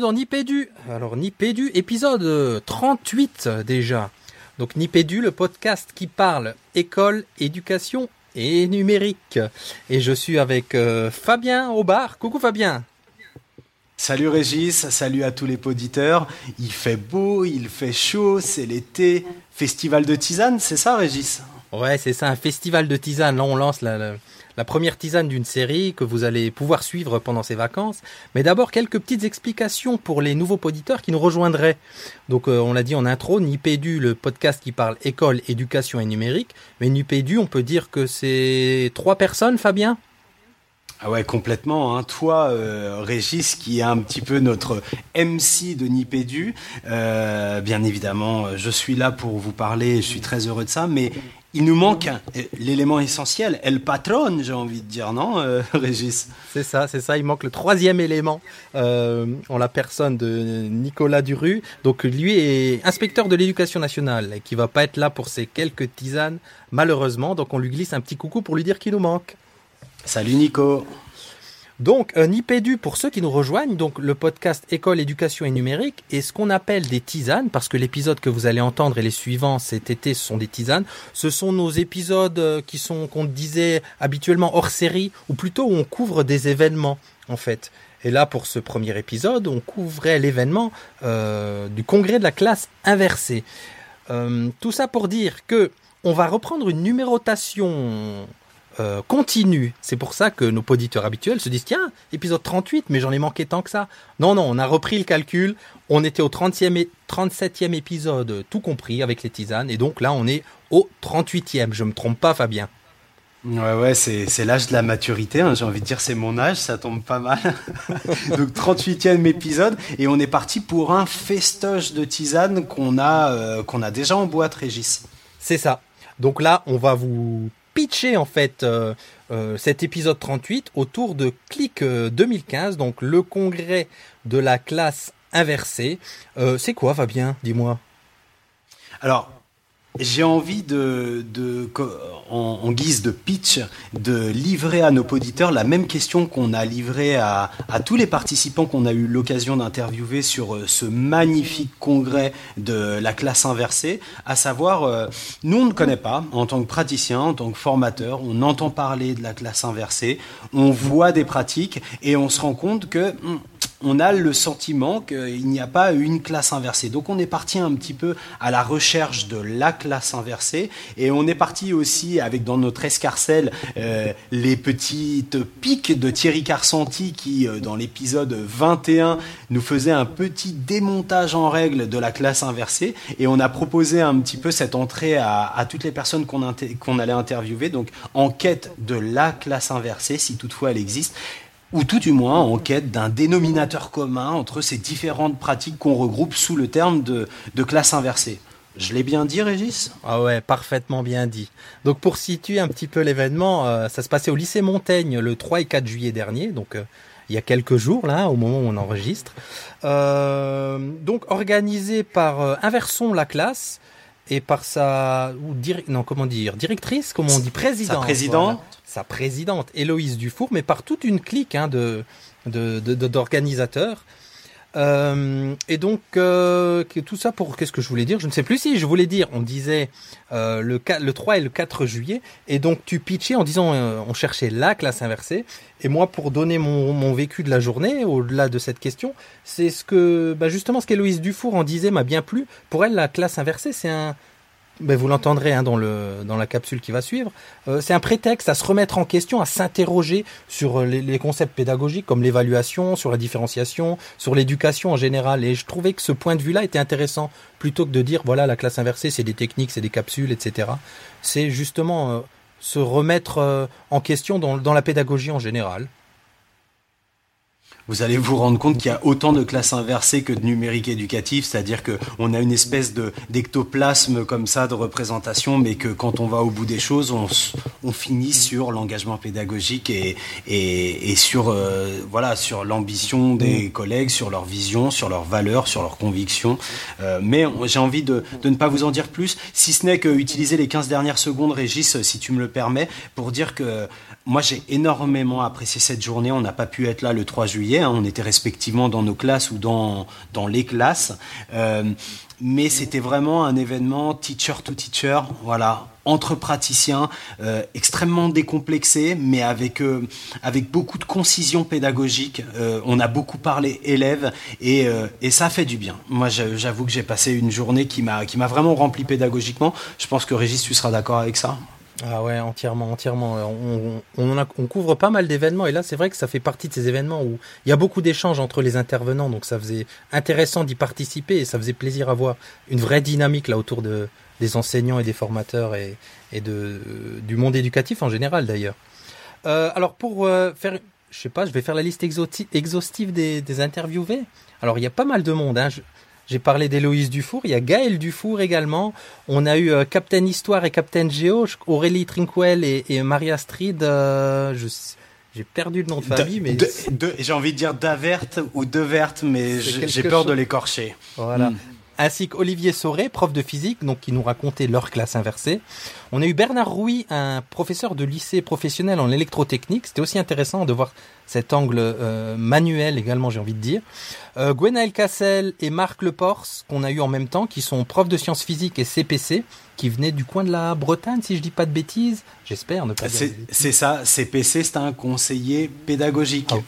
bienvenue dans Nipédu. Alors Nipédu, épisode 38 déjà. Donc Nipédu, le podcast qui parle école, éducation et numérique. Et je suis avec euh, Fabien au bar. Coucou Fabien. Salut Régis, salut à tous les auditeurs. Il fait beau, il fait chaud, c'est l'été. Festival de tisane, c'est ça Régis? Ouais, c'est ça, un festival de tisane. Là, on lance la, la première tisane d'une série que vous allez pouvoir suivre pendant ces vacances. Mais d'abord, quelques petites explications pour les nouveaux auditeurs qui nous rejoindraient. Donc, euh, on l'a dit en intro, Nipédu, le podcast qui parle école, éducation et numérique. Mais Nipédu, on peut dire que c'est trois personnes, Fabien? Ah ouais, complètement. Hein. Toi, euh, Régis, qui est un petit peu notre MC de Nipédu, euh, bien évidemment, je suis là pour vous parler, je suis très heureux de ça, mais il nous manque l'élément essentiel, El Patron, j'ai envie de dire, non, euh, Régis? C'est ça, c'est ça. Il manque le troisième élément euh, en la personne de Nicolas Duru. Donc lui est inspecteur de l'éducation nationale et qui va pas être là pour ces quelques tisanes, malheureusement. Donc on lui glisse un petit coucou pour lui dire qu'il nous manque. Salut Nico donc, un IPEDU, pour ceux qui nous rejoignent, donc le podcast École, Éducation et Numérique, est ce qu'on appelle des tisanes, parce que l'épisode que vous allez entendre et les suivants cet été, ce sont des tisanes. Ce sont nos épisodes euh, qui sont, qu'on disait habituellement hors série, ou plutôt où on couvre des événements, en fait. Et là, pour ce premier épisode, on couvrait l'événement euh, du congrès de la classe inversée. Euh, tout ça pour dire que on va reprendre une numérotation euh, continue. C'est pour ça que nos auditeurs habituels se disent tiens, épisode 38, mais j'en ai manqué tant que ça. Non, non, on a repris le calcul. On était au 30e et 37e épisode, tout compris avec les tisanes. Et donc là, on est au 38e. Je me trompe pas, Fabien. Ouais, ouais, c'est, l'âge de la maturité. Hein. J'ai envie de dire, c'est mon âge, ça tombe pas mal. Donc, 38e épisode. Et on est parti pour un festoche de tisanes qu'on a, euh, qu'on a déjà en boîte, Régis. C'est ça. Donc là, on va vous pitcher en fait euh, euh, cet épisode 38 autour de Click 2015, euh, donc le congrès de la classe inversée. c'est quoi Fabien? Dis-moi. Alors, j'ai envie de, en, guise de pitch, de livrer à nos auditeurs la même question qu'on a livrée à, tous les participants qu'on a eu l'occasion d'interviewer sur euh, ce magnifique congrès de la classe inversée, à savoir, euh, nous on ne connaît pas, en tant que praticien, en tant que formateur, on entend parler de la classe inversée, on voit des pratiques et on se rend compte que hmm, on a le sentiment qu'il n'y a pas une classe inversée. Donc on est parti un petit peu à la recherche de la classe inversée. Et on est parti aussi avec dans notre escarcelle euh, les petites piques de Thierry Carsanti qui euh, dans l'épisode 21 nous faisait un petit démontage en règle de la classe inversée. Et on a proposé un petit peu cette entrée à, toutes les personnes qu'on allait interviewer. Donc en quête de la classe inversée si toutefois elle existe ou tout du moins en quête d'un dénominateur commun entre ces différentes pratiques qu'on regroupe sous le terme de, classe inversée. Je l'ai bien dit, Régis? Ah ouais, parfaitement bien dit. Donc pour situer un petit peu l'événement, euh, ça se passait au lycée Montaigne le 3 et 4 juillet dernier, donc euh, il y a quelques jours là, au moment où on enregistre. Euh, donc organisé par Inversons la classe et par sa ou non comment dire directrice, comment on dit présidente. Sa présidente sa présidente Héloïse Dufour, mais par toute une clique hein, de, d'organisateurs. Euh, et donc euh, tout ça pour qu'est-ce que je voulais dire? Je ne sais plus si je voulais dire. On disait euh, le, le 3 et le 4 juillet, et donc tu pitchais en disant on cherchait la classe inversée. Et moi, pour donner mon, vécu de la journée, au-delà de cette question, c'est ce que bah, justement ce qu'Héloïse Dufour en disait m'a bien plu. Pour elle, la classe inversée, c'est un ben, vous l'entendrez hein, dans, le, dans la capsule qui va suivre, euh, c'est un prétexte à se remettre en question, à s'interroger sur euh, les, concepts pédagogiques comme l'évaluation, sur la différenciation, sur l'éducation en général. Et je trouvais que ce point de vue-là était intéressant, plutôt que de dire, voilà, la classe inversée, c'est des techniques, c'est des capsules, etc. C'est justement euh, se remettre en question dans, dans la pédagogie en général vous allez vous rendre compte qu'il y a autant de classes inversées que de numérique éducatif, c'est-à-dire qu'on a une espèce de d'ectoplasme comme ça de représentation, mais que quand on va au bout des choses, on, on finit sur l'engagement pédagogique et, et, et sur euh, voilà sur l'ambition des mm. collègues, sur leur vision, sur leurs valeurs, sur leurs convictions. Euh, mais j'ai envie de, de, ne pas vous en dire plus, si ce n'est que utiliser les 15 dernières secondes, Régis, si tu me le permets, pour dire que moi j'ai énormément apprécié cette journée. On n'a pas pu être là le 3 juillet hein. on était respectivement dans nos classes ou dans, dans les classes. Euh, mais c'était vraiment un événement teacher to teacher, voilà, entre praticiens, euh, extrêmement décomplexé, mais avec euh, avec beaucoup de concision pédagogique. On a beaucoup parlé élèves et, et ça fait du bien. Moi, j'avoue que j'ai passé une journée qui m'a vraiment rempli pédagogiquement. Je pense que Régis, tu seras d'accord avec ça? Ah ouais, entièrement, entièrement. On, on, on couvre pas mal d'événements et là, c'est vrai que ça fait partie de ces événements où il y a beaucoup d'échanges entre les intervenants, donc ça faisait intéressant d'y participer et ça faisait plaisir à voir une vraie dynamique là autour de, des enseignants et des formateurs et, et de, du monde éducatif en général d'ailleurs. Euh, alors pour euh, faire, je sais pas, je vais faire la liste exhaustive des, des interviewés. Alors il y a pas mal de monde. Hein. J'ai parlé d'Héloïse Dufour, il y a Gaël Dufour également. On a eu euh, Captain Histoire et Captain Géo, Aurélie Trinquel et, et Maria Strid. Euh, je, j'ai perdu le nom de famille, mais de, j'ai envie de dire Davert ou Devert, mais j'ai peur chose. de l'écorcher. Voilà. Mm ainsi qu'Olivier Sauré, prof de physique, donc qui nous racontait leur classe inversée. On a eu Bernard Rouy, un professeur de lycée professionnel en électrotechnique. C'était aussi intéressant de voir cet angle euh, manuel également, j'ai envie de dire. Euh, Gwenaël Cassel et Marc Leporce, qu'on a eu en même temps, qui sont profs de sciences physiques et CPC, qui venaient du coin de la Bretagne, si je dis pas de bêtises. J'espère ne pas dire C'est ça, CPC, c'est un conseiller pédagogique. Oh,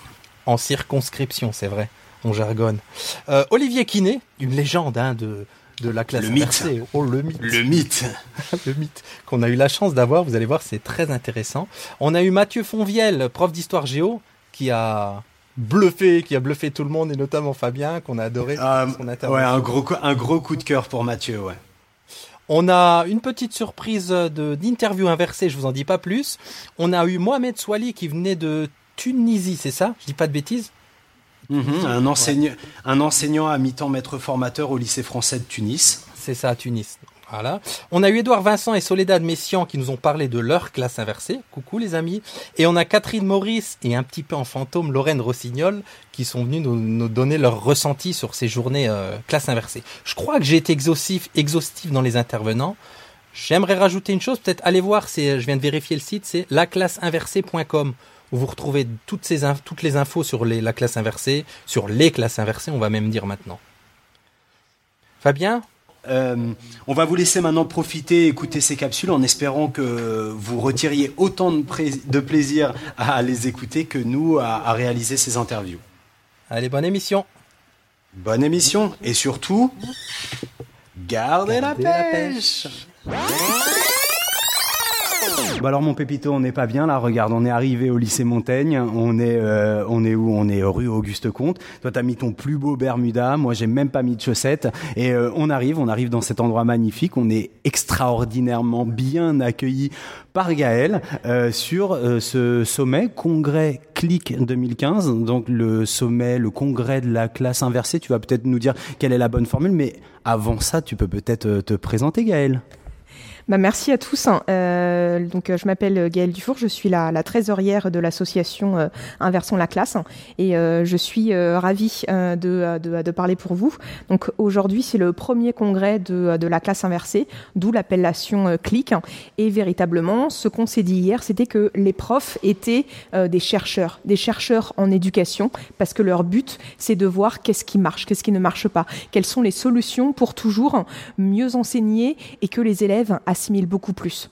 en circonscription, c'est vrai on jargonne. Euh, Olivier Quinet, une légende hein, de, de la classe le. Mythe. Oh, le mythe. Le mythe. le mythe qu'on a eu la chance d'avoir. Vous allez voir, c'est très intéressant. On a eu Mathieu Fonvielle, prof d'histoire géo, qui a bluffé, qui a bluffé tout le monde et notamment Fabien, qu'on a adoré. Euh, son ouais, un gros, un gros coup de cœur pour Mathieu, ouais. On a une petite surprise de d'interview inversée, je vous en dis pas plus. On a eu Mohamed Souali qui venait de Tunisie, c'est ça? Je dis pas de bêtises? Mmh, un, enseignant, ouais. un enseignant à mi-temps maître formateur au lycée français de Tunis. C'est ça, à Tunis. Voilà. On a eu Édouard Vincent et Soledad Messian qui nous ont parlé de leur classe inversée. Coucou les amis. Et on a Catherine Maurice et un petit peu en fantôme Lorraine Rossignol qui sont venus nous, nous donner leur ressenti sur ces journées euh, classe inversée. Je crois que j'ai été exhaustif, exhaustif dans les intervenants. J'aimerais rajouter une chose, peut-être allez voir, c'est, je viens de vérifier le site, c'est laclasseinversée.com où vous retrouvez toutes, ces toutes les infos sur les, la classe inversée, sur les classes inversées, on va même dire maintenant. Fabien? Euh, on va vous laisser maintenant profiter, écouter ces capsules en espérant que vous retiriez autant de, de plaisir à les écouter que nous à, à, réaliser ces interviews. Allez, bonne émission. Bonne émission et surtout, gardez, gardez la pêche. La pêche. Bah alors mon pépito, on n'est pas bien là. Regarde, on est arrivé au lycée Montaigne. On est, euh, on est où? On est rue Auguste Comte. Toi, t'as mis ton plus beau Bermuda. Moi, j'ai même pas mis de chaussettes. Et euh, on arrive, on arrive dans cet endroit magnifique. On est extraordinairement bien accueillis par Gaël euh, sur ce sommet congrès Click 2015. Donc le sommet, le congrès de la classe inversée. Tu vas peut-être nous dire quelle est la bonne formule, mais avant ça, tu peux peut-être te présenter, Gaël. Bah, merci à tous. Euh, donc, je m'appelle Gaëlle Dufour, je suis la, la trésorière de l'association euh, Inversons la classe et euh, je suis euh, ravie euh, de, de, de, parler pour vous. Donc aujourd'hui, c'est le premier congrès de, de la classe inversée, d'où l'appellation CLIC. Et véritablement, ce qu'on s'est dit hier, c'était que les profs étaient des chercheurs, des chercheurs en éducation, parce que leur but, c'est de voir qu'est-ce qui marche, qu'est-ce qui ne marche pas, quelles sont les solutions pour toujours mieux enseigner et que les élèves assimile beaucoup plus.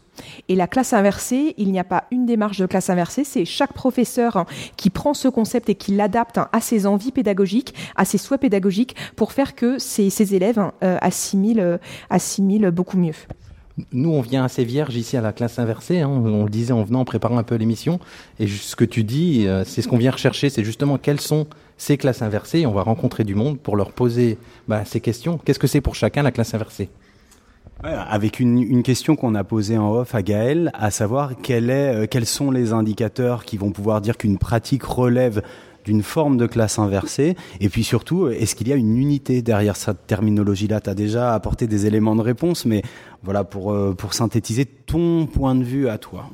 Et la classe inversée, il n'y a pas une démarche de classe inversée, c'est chaque professeur qui prend ce concept et qui l'adapte à ses envies pédagogiques, à ses souhaits pédagogiques, pour faire que ses, élèves euh, assimilent, euh, assimilent beaucoup mieux. Nous, on vient assez vierge ici à la classe inversée. Hein. On le disait en venant, en préparant un peu l'émission. Et ce que tu dis, euh, c'est ce qu'on vient rechercher, c'est justement quelles sont ces classes inversées. On va rencontrer du monde pour leur poser bah, ces questions. Qu'est-ce que c'est pour chacun la classe inversée? Avec une, question qu'on a posée en off à Gaël, à savoir quel est, euh, quels sont les indicateurs qui vont pouvoir dire qu'une pratique relève d'une forme de classe inversée. Et puis surtout, est-ce qu'il y a une unité derrière cette terminologie-là? Tu déjà apporté des éléments de réponse, mais voilà, pour, euh, pour synthétiser ton point de vue à toi.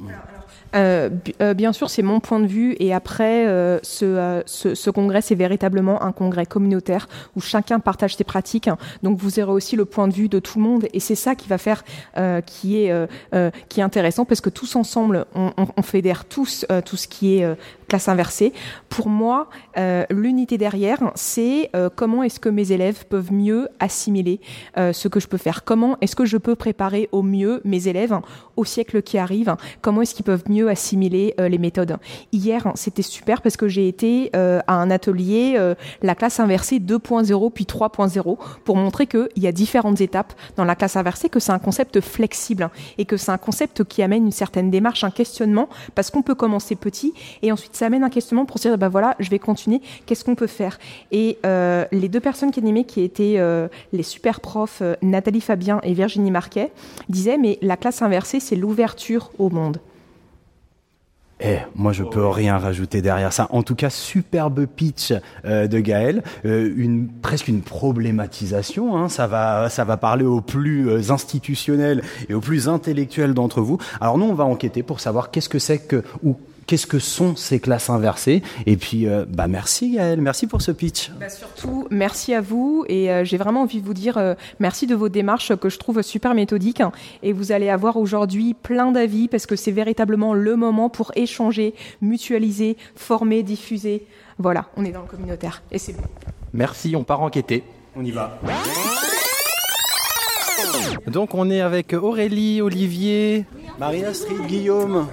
Euh, euh, bien sûr, c'est mon point de vue. Et après, ce, ce, congrès, c'est véritablement un congrès communautaire où chacun partage ses pratiques. Donc, vous aurez aussi le point de vue de tout le monde. Et c'est ça qui va faire, qui est, qui est intéressant, parce que tous ensemble, on, on fédère tous tout ce qui est classe inversée. Pour moi, l'unité derrière, c'est comment est-ce que mes élèves peuvent mieux assimiler ce que je peux faire. Comment est-ce que je peux préparer au mieux mes élèves au siècle qui arrive Comment est-ce qu'ils peuvent mieux assimiler euh, les méthodes Hier, c'était super parce que j'ai été euh, à un atelier, euh, la classe inversée 2.0 puis 3.0, pour montrer qu'il y a différentes étapes dans la classe inversée, que c'est un concept flexible et que c'est un concept qui amène une certaine démarche, un questionnement, parce qu'on peut commencer petit et ensuite ça amène un questionnement pour se dire, bah voilà, je vais continuer, qu'est-ce qu'on peut faire? Et les deux personnes qui animaient, qui étaient les super profs, Nathalie Fabien et Virginie Marquet, disaient, mais la classe inversée, c'est l'ouverture au monde. Eh, moi je peux rien rajouter derrière ça. En tout cas, superbe pitch euh, de Gaël, euh, une presque une problématisation. Hein. Ça va, ça va parler aux plus euh, institutionnels et aux plus intellectuels d'entre vous. Alors nous, on va enquêter pour savoir qu'est-ce que c'est que qu'est-ce que sont ces classes inversées. Et puis, euh, bah merci Gaëlle, merci pour ce pitch. Bah surtout, merci à vous. Et euh, j'ai vraiment envie de vous dire euh, merci de vos démarches que je trouve super méthodiques. Et vous allez avoir aujourd'hui plein d'avis parce que c'est véritablement le moment pour échanger, mutualiser, former, diffuser. Voilà, on est dans le communautaire et c'est bon. Merci, on part enquêter. On y va. Donc on est avec Aurélie, Olivier, Marie-Astrid, Guillaume.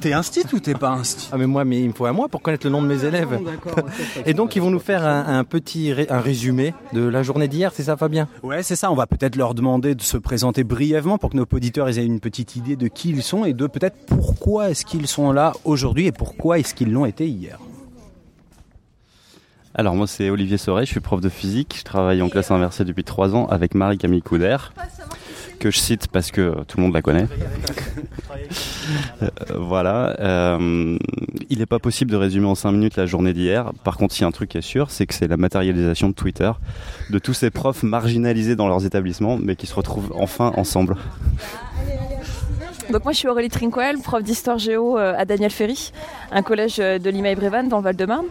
T'es instit ou t'es pas instit Ah mais moi, mais il me faut à moi pour connaître le nom de mes élèves. Et donc ils vont nous faire un, petit un résumé de la journée d'hier, c'est ça Fabien? Ouais, c'est ça. On va peut-être leur demander de se présenter brièvement pour que nos auditeurs aient une petite idée de qui ils sont et de peut-être pourquoi est-ce qu'ils sont là aujourd'hui et pourquoi est-ce qu'ils l'ont été hier. Alors moi c'est Olivier Soret, je suis prof de physique, je travaille en classe inversée depuis trois ans avec Marie-Camille Couder que je cite parce que tout le monde la connaît. Euh, voilà. Euh, il n'est pas possible de résumer en 5 minutes la journée d'hier. Par contre, il y a un truc qui est sûr, c'est que c'est la matérialisation de Twitter, de tous ces profs marginalisés dans leurs établissements, mais qui se retrouvent enfin ensemble. Donc moi je suis Aurélie Trinquel, prof d'histoire géo euh, à Daniel Ferry, un collège de Limeil-Brévannes dans le Val-de-Marne.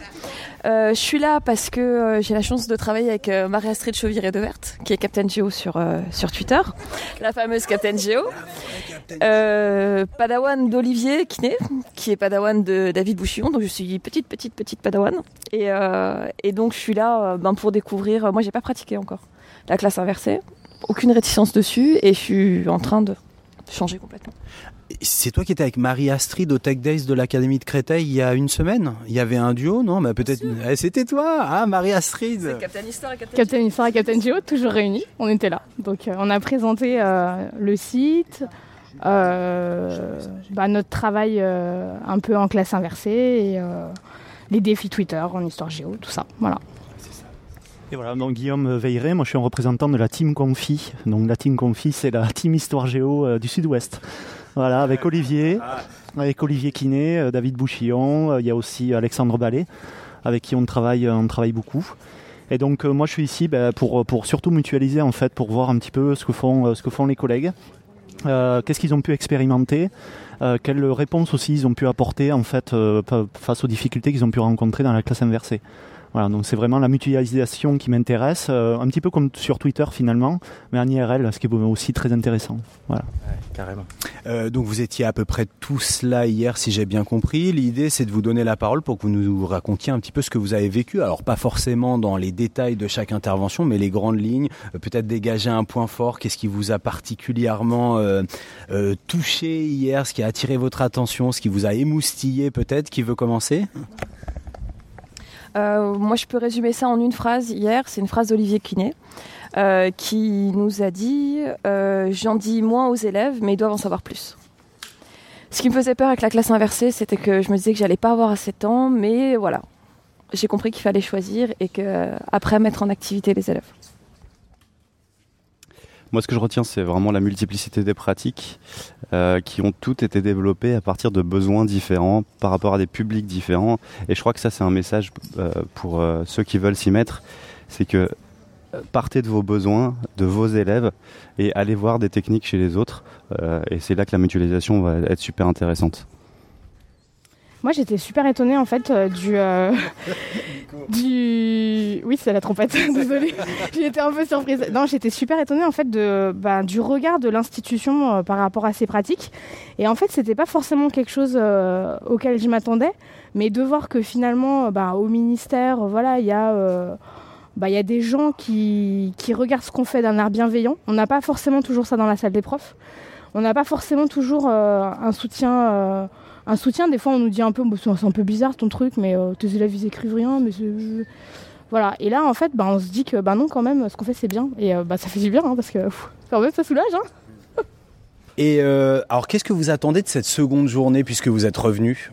Euh, je suis là parce que euh, j'ai la chance de travailler avec euh, Marie-Astrid Chauviré de Verte, qui est Captain Geo sur, sur Twitter, la fameuse Captain Geo. Padawan d'Olivier Kiné, qui est Padawan de David Bouchillon, donc je suis petite, petite, petite Padawan. Et, et donc je suis là ben, pour découvrir, moi j'ai pas pratiqué encore la classe inversée, aucune réticence dessus, et je suis en train de complètement. C'est toi qui étais avec Marie-Astrid au Tech Days de l'Académie de Créteil il y a une semaine? Il y avait un duo, non? Bah, peut-être. Eh, c'était toi, ah Marie-Astrid C'est Captain Histoire et Captain Captain Histoire et Captain Geo, toujours réunis. On était là. Donc euh, on a présenté euh, le site, euh, bah, notre travail un peu en classe inversée et les défis Twitter en histoire géo, tout ça. Voilà. Et voilà, donc Guillaume Veilleret, moi je suis un représentant de la Team Confi. Donc la Team Confi, c'est la Team Histoire Géo du Sud-Ouest. Voilà, avec Olivier, avec Olivier Kiné, euh, David Bouchillon, euh, il y a aussi Alexandre Ballet, avec qui on travaille, euh, on travaille beaucoup. Et donc moi je suis ici ben, pour, pour surtout mutualiser en fait, pour voir un petit peu ce que font, ce que font les collègues. qu'est-ce qu'ils ont pu expérimenter, quelles réponses aussi ils ont pu apporter en fait face aux difficultés qu'ils ont pu rencontrer dans la classe inversée. Voilà, donc c'est vraiment la mutualisation qui m'intéresse, euh, un petit peu comme sur Twitter finalement, mais en IRL, ce qui est aussi très intéressant. Voilà. carrément. Euh, donc vous étiez à peu près tous là hier, si j'ai bien compris. L'idée, c'est de vous donner la parole pour que vous nous racontiez un petit peu ce que vous avez vécu. Alors pas forcément dans les détails de chaque intervention, mais les grandes lignes. Euh, peut-être dégager un point fort. Qu'est-ce qui vous a particulièrement touché hier, ce qui a attiré votre attention, ce qui vous a émoustillé peut-être? Qui veut commencer? Moi, je peux résumer ça en une phrase. Hier, c'est une phrase d'Olivier Quinet euh, qui nous a dit euh, J'en dis moins aux élèves, mais ils doivent en savoir plus. Ce qui me faisait peur avec la classe inversée, c'était que je me disais que j'allais pas avoir assez de temps, mais voilà. J'ai compris qu'il fallait choisir et que après mettre en activité les élèves. Moi, ce que je retiens, c'est vraiment la multiplicité des pratiques euh, qui ont toutes été développées à partir de besoins différents, par rapport à des publics différents. Et je crois que ça, c'est un message euh, pour euh, ceux qui veulent s'y mettre. C'est que partez de vos besoins, de vos élèves, et allez voir des techniques chez les autres. et c'est là que la mutualisation va être super intéressante. Moi, j'étais super étonnée en fait euh, du, euh, du. Oui, c'est la trompette. Désolée. j'étais un peu surprise. Non, j'étais super étonnée en fait de, bah, du regard de l'institution euh, par rapport à ces pratiques. Et en fait, c'était pas forcément quelque chose auquel je m'attendais, mais de voir que finalement, bah, au ministère, voilà, il y a. bah, il y a des gens qui, qui regardent ce qu'on fait d'un air bienveillant. On n'a pas forcément toujours ça dans la salle des profs. On n'a pas forcément toujours euh, un soutien. euh, un soutien, des fois on nous dit un peu, Bah, c'est un peu bizarre ton truc, mais euh, tes élèves ils écrivent rien, mais c'est. Voilà. Et là en fait, bah, on se dit que bah non, quand même, ce qu'on fait c'est bien. Et euh, bah, ça fait du bien, hein, parce que pff, quand même ça soulage. Hein. Et euh, alors, qu'est-ce que vous attendez de cette seconde journée puisque vous êtes revenu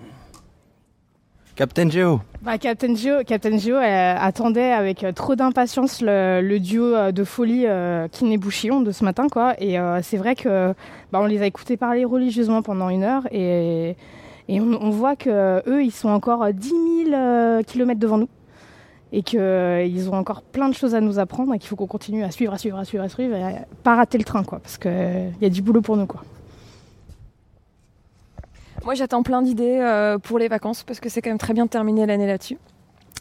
Captain Geo. Bah, Captain Geo, Captain Geo elle attendait avec euh, trop d'impatience le, le duo euh, de folie euh, Kiné Bouchillon de ce matin. Quoi. Et euh, c'est vrai que bah, on les a écoutés parler religieusement pendant une heure. Et, et on, voit que eux, ils sont encore 10 000 kilomètres devant nous. Et qu'ils ont encore plein de choses à nous apprendre et qu'il faut qu'on continue à suivre, à suivre, à suivre, à suivre et à pas rater le train. Quoi, parce qu'il y a du boulot pour nous. Quoi. Moi, j'attends plein d'idées euh, pour les vacances parce que c'est quand même très bien de terminer l'année là-dessus.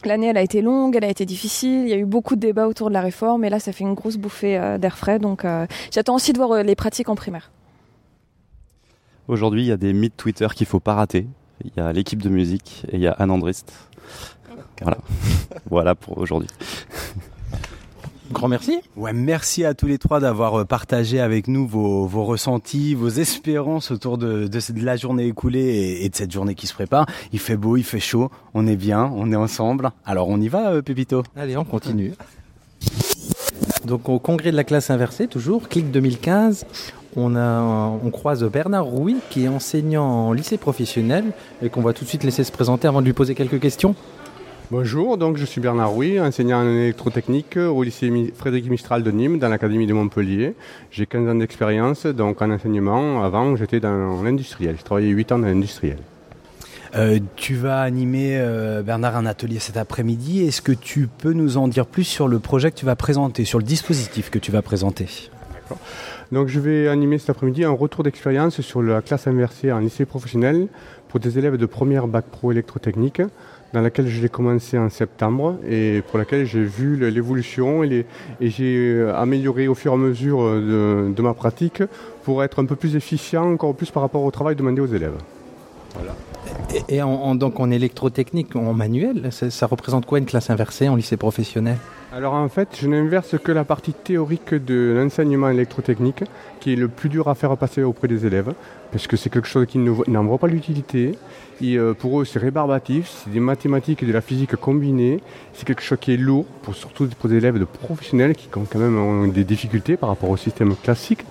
L'année, elle a été longue, elle a été difficile. Il y a eu beaucoup de débats autour de la réforme et là, ça fait une grosse bouffée euh, d'air frais. Donc, euh, j'attends aussi de voir euh, les pratiques en primaire. Aujourd'hui, il y a des mythes Twitter qu'il faut pas rater. Il y a l'équipe de musique et il y a Anne Andrist. Voilà. voilà pour aujourd'hui. Grand merci. Ouais, merci à tous les trois d'avoir euh, partagé avec nous vos, vos ressentis, vos espérances autour de, de, cette- de la journée écoulée et, et de cette journée qui se prépare. Il fait beau, il fait chaud, on est bien, on est ensemble. Alors on y va, euh, Pépito? Allez, on continue. Donc au congrès de la classe inversée, toujours, CLIC 2015, on, a, on croise Bernard Rouy, qui est enseignant en lycée professionnel, et qu'on va tout de suite laisser se présenter avant de lui poser quelques questions. Bonjour, donc je suis Bernard Rouy, enseignant en électrotechnique au lycée Frédéric Mistral de Nîmes, dans l'académie de Montpellier. J'ai 15 ans d'expérience donc en enseignement. Avant, j'étais dans l'industriel. J'ai travaillé 8 ans dans l'industriel. Euh, tu vas animer, euh, Bernard, un atelier cet après-midi. Est-ce que tu peux nous en dire plus sur le projet que tu vas présenter, sur le dispositif que tu vas présenter? Donc je vais animer cet après-midi un retour d'expérience sur la classe inversée en lycée professionnel pour des élèves de première bac pro électrotechnique dans laquelle je l'ai commencé en septembre et pour laquelle j'ai vu l'évolution et, j'ai euh, amélioré au fur et à mesure euh, de, ma pratique pour être un peu plus efficient, encore plus par rapport au travail demandé aux élèves. Et, et en, donc en électrotechnique, en manuel, ça représente quoi une classe inversée en lycée professionnel? Alors en fait, je n'inverse que la partie théorique de l'enseignement électrotechnique, qui est le plus dur à faire passer auprès des élèves, parce que c'est quelque chose qui n'en voit pas l'utilité. Et euh, pour eux, c'est rébarbatif, c'est des mathématiques et de la physique combinées. C'est quelque chose qui est lourd, pour, surtout pour des élèves de professionnels qui ont quand même des difficultés par rapport au système classique,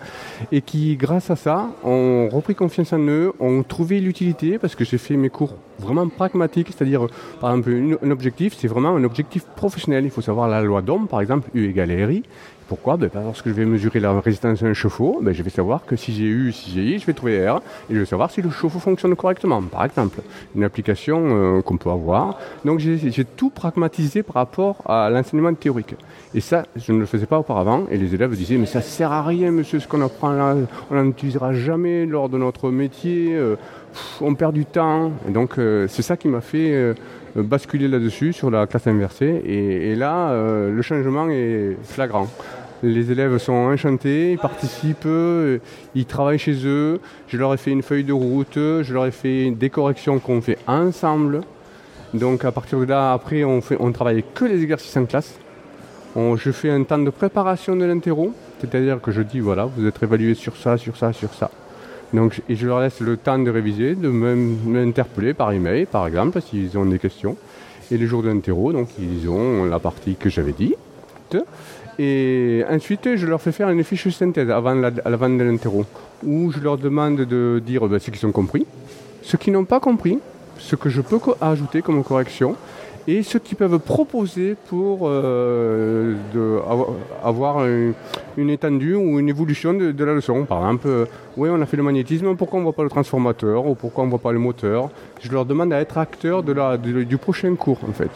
et qui, grâce à ça, ont repris confiance en eux, ont trouvé l'utilité, parce que j'ai fait mes cours vraiment pragmatiques, c'est-à-dire, euh, par exemple, un objectif, c'est vraiment un objectif professionnel. Il faut savoir la loi d'Ohm, par exemple, U égale RI. Pourquoi? Ben, Parce que je vais mesurer la résistance à un chauffe-eau, ben, je vais savoir que si j'ai U, si j'ai I, je vais trouver R, et je vais savoir si le chauffe-eau fonctionne correctement, par exemple. Une application euh, qu'on peut avoir. Donc j'ai tout pragmatisé par rapport à l'enseignement théorique. Et ça, je ne le faisais pas auparavant, et les élèves disaient, mais ça sert à rien, monsieur, ce qu'on apprend là, on n'en utilisera jamais lors de notre métier, euh, on perd du temps. Et donc euh, c'est ça qui m'a fait... euh, basculer là-dessus sur la classe inversée et, là euh, le changement est flagrant. Les élèves sont enchantés, ils participent, euh, ils travaillent chez eux. Je leur ai fait une feuille de route, je leur ai fait des corrections qu'on fait ensemble. Donc à partir de là, après, on on travaille que les exercices en classe. Je fais un temps de préparation de l'interro, c'est-à-dire que je dis voilà, vous êtes évalué sur ça, sur ça, sur ça. Donc, je leur laisse le temps de réviser, de m'in- m'interpeller par email, par exemple, s'ils ont des questions. Et les jours d'interro, donc ils ont la partie que j'avais dit. Et ensuite, je leur fais faire une fiche synthèse avant, la, avant de l'interro, où je leur demande de dire ben, ce qu'ils ont compris, ce qu'ils n'ont pas compris, ce que je peux ajouter comme correction, et ce qu'ils peuvent proposer pour euh, de, avoir, une, une étendue ou une évolution de, de la leçon. Par exemple, euh, oui, on a fait le magnétisme, pourquoi on ne voit pas le transformateur ou pourquoi on ne voit pas le moteur? Je leur demande à être acteur de la, de- du prochain cours, en fait.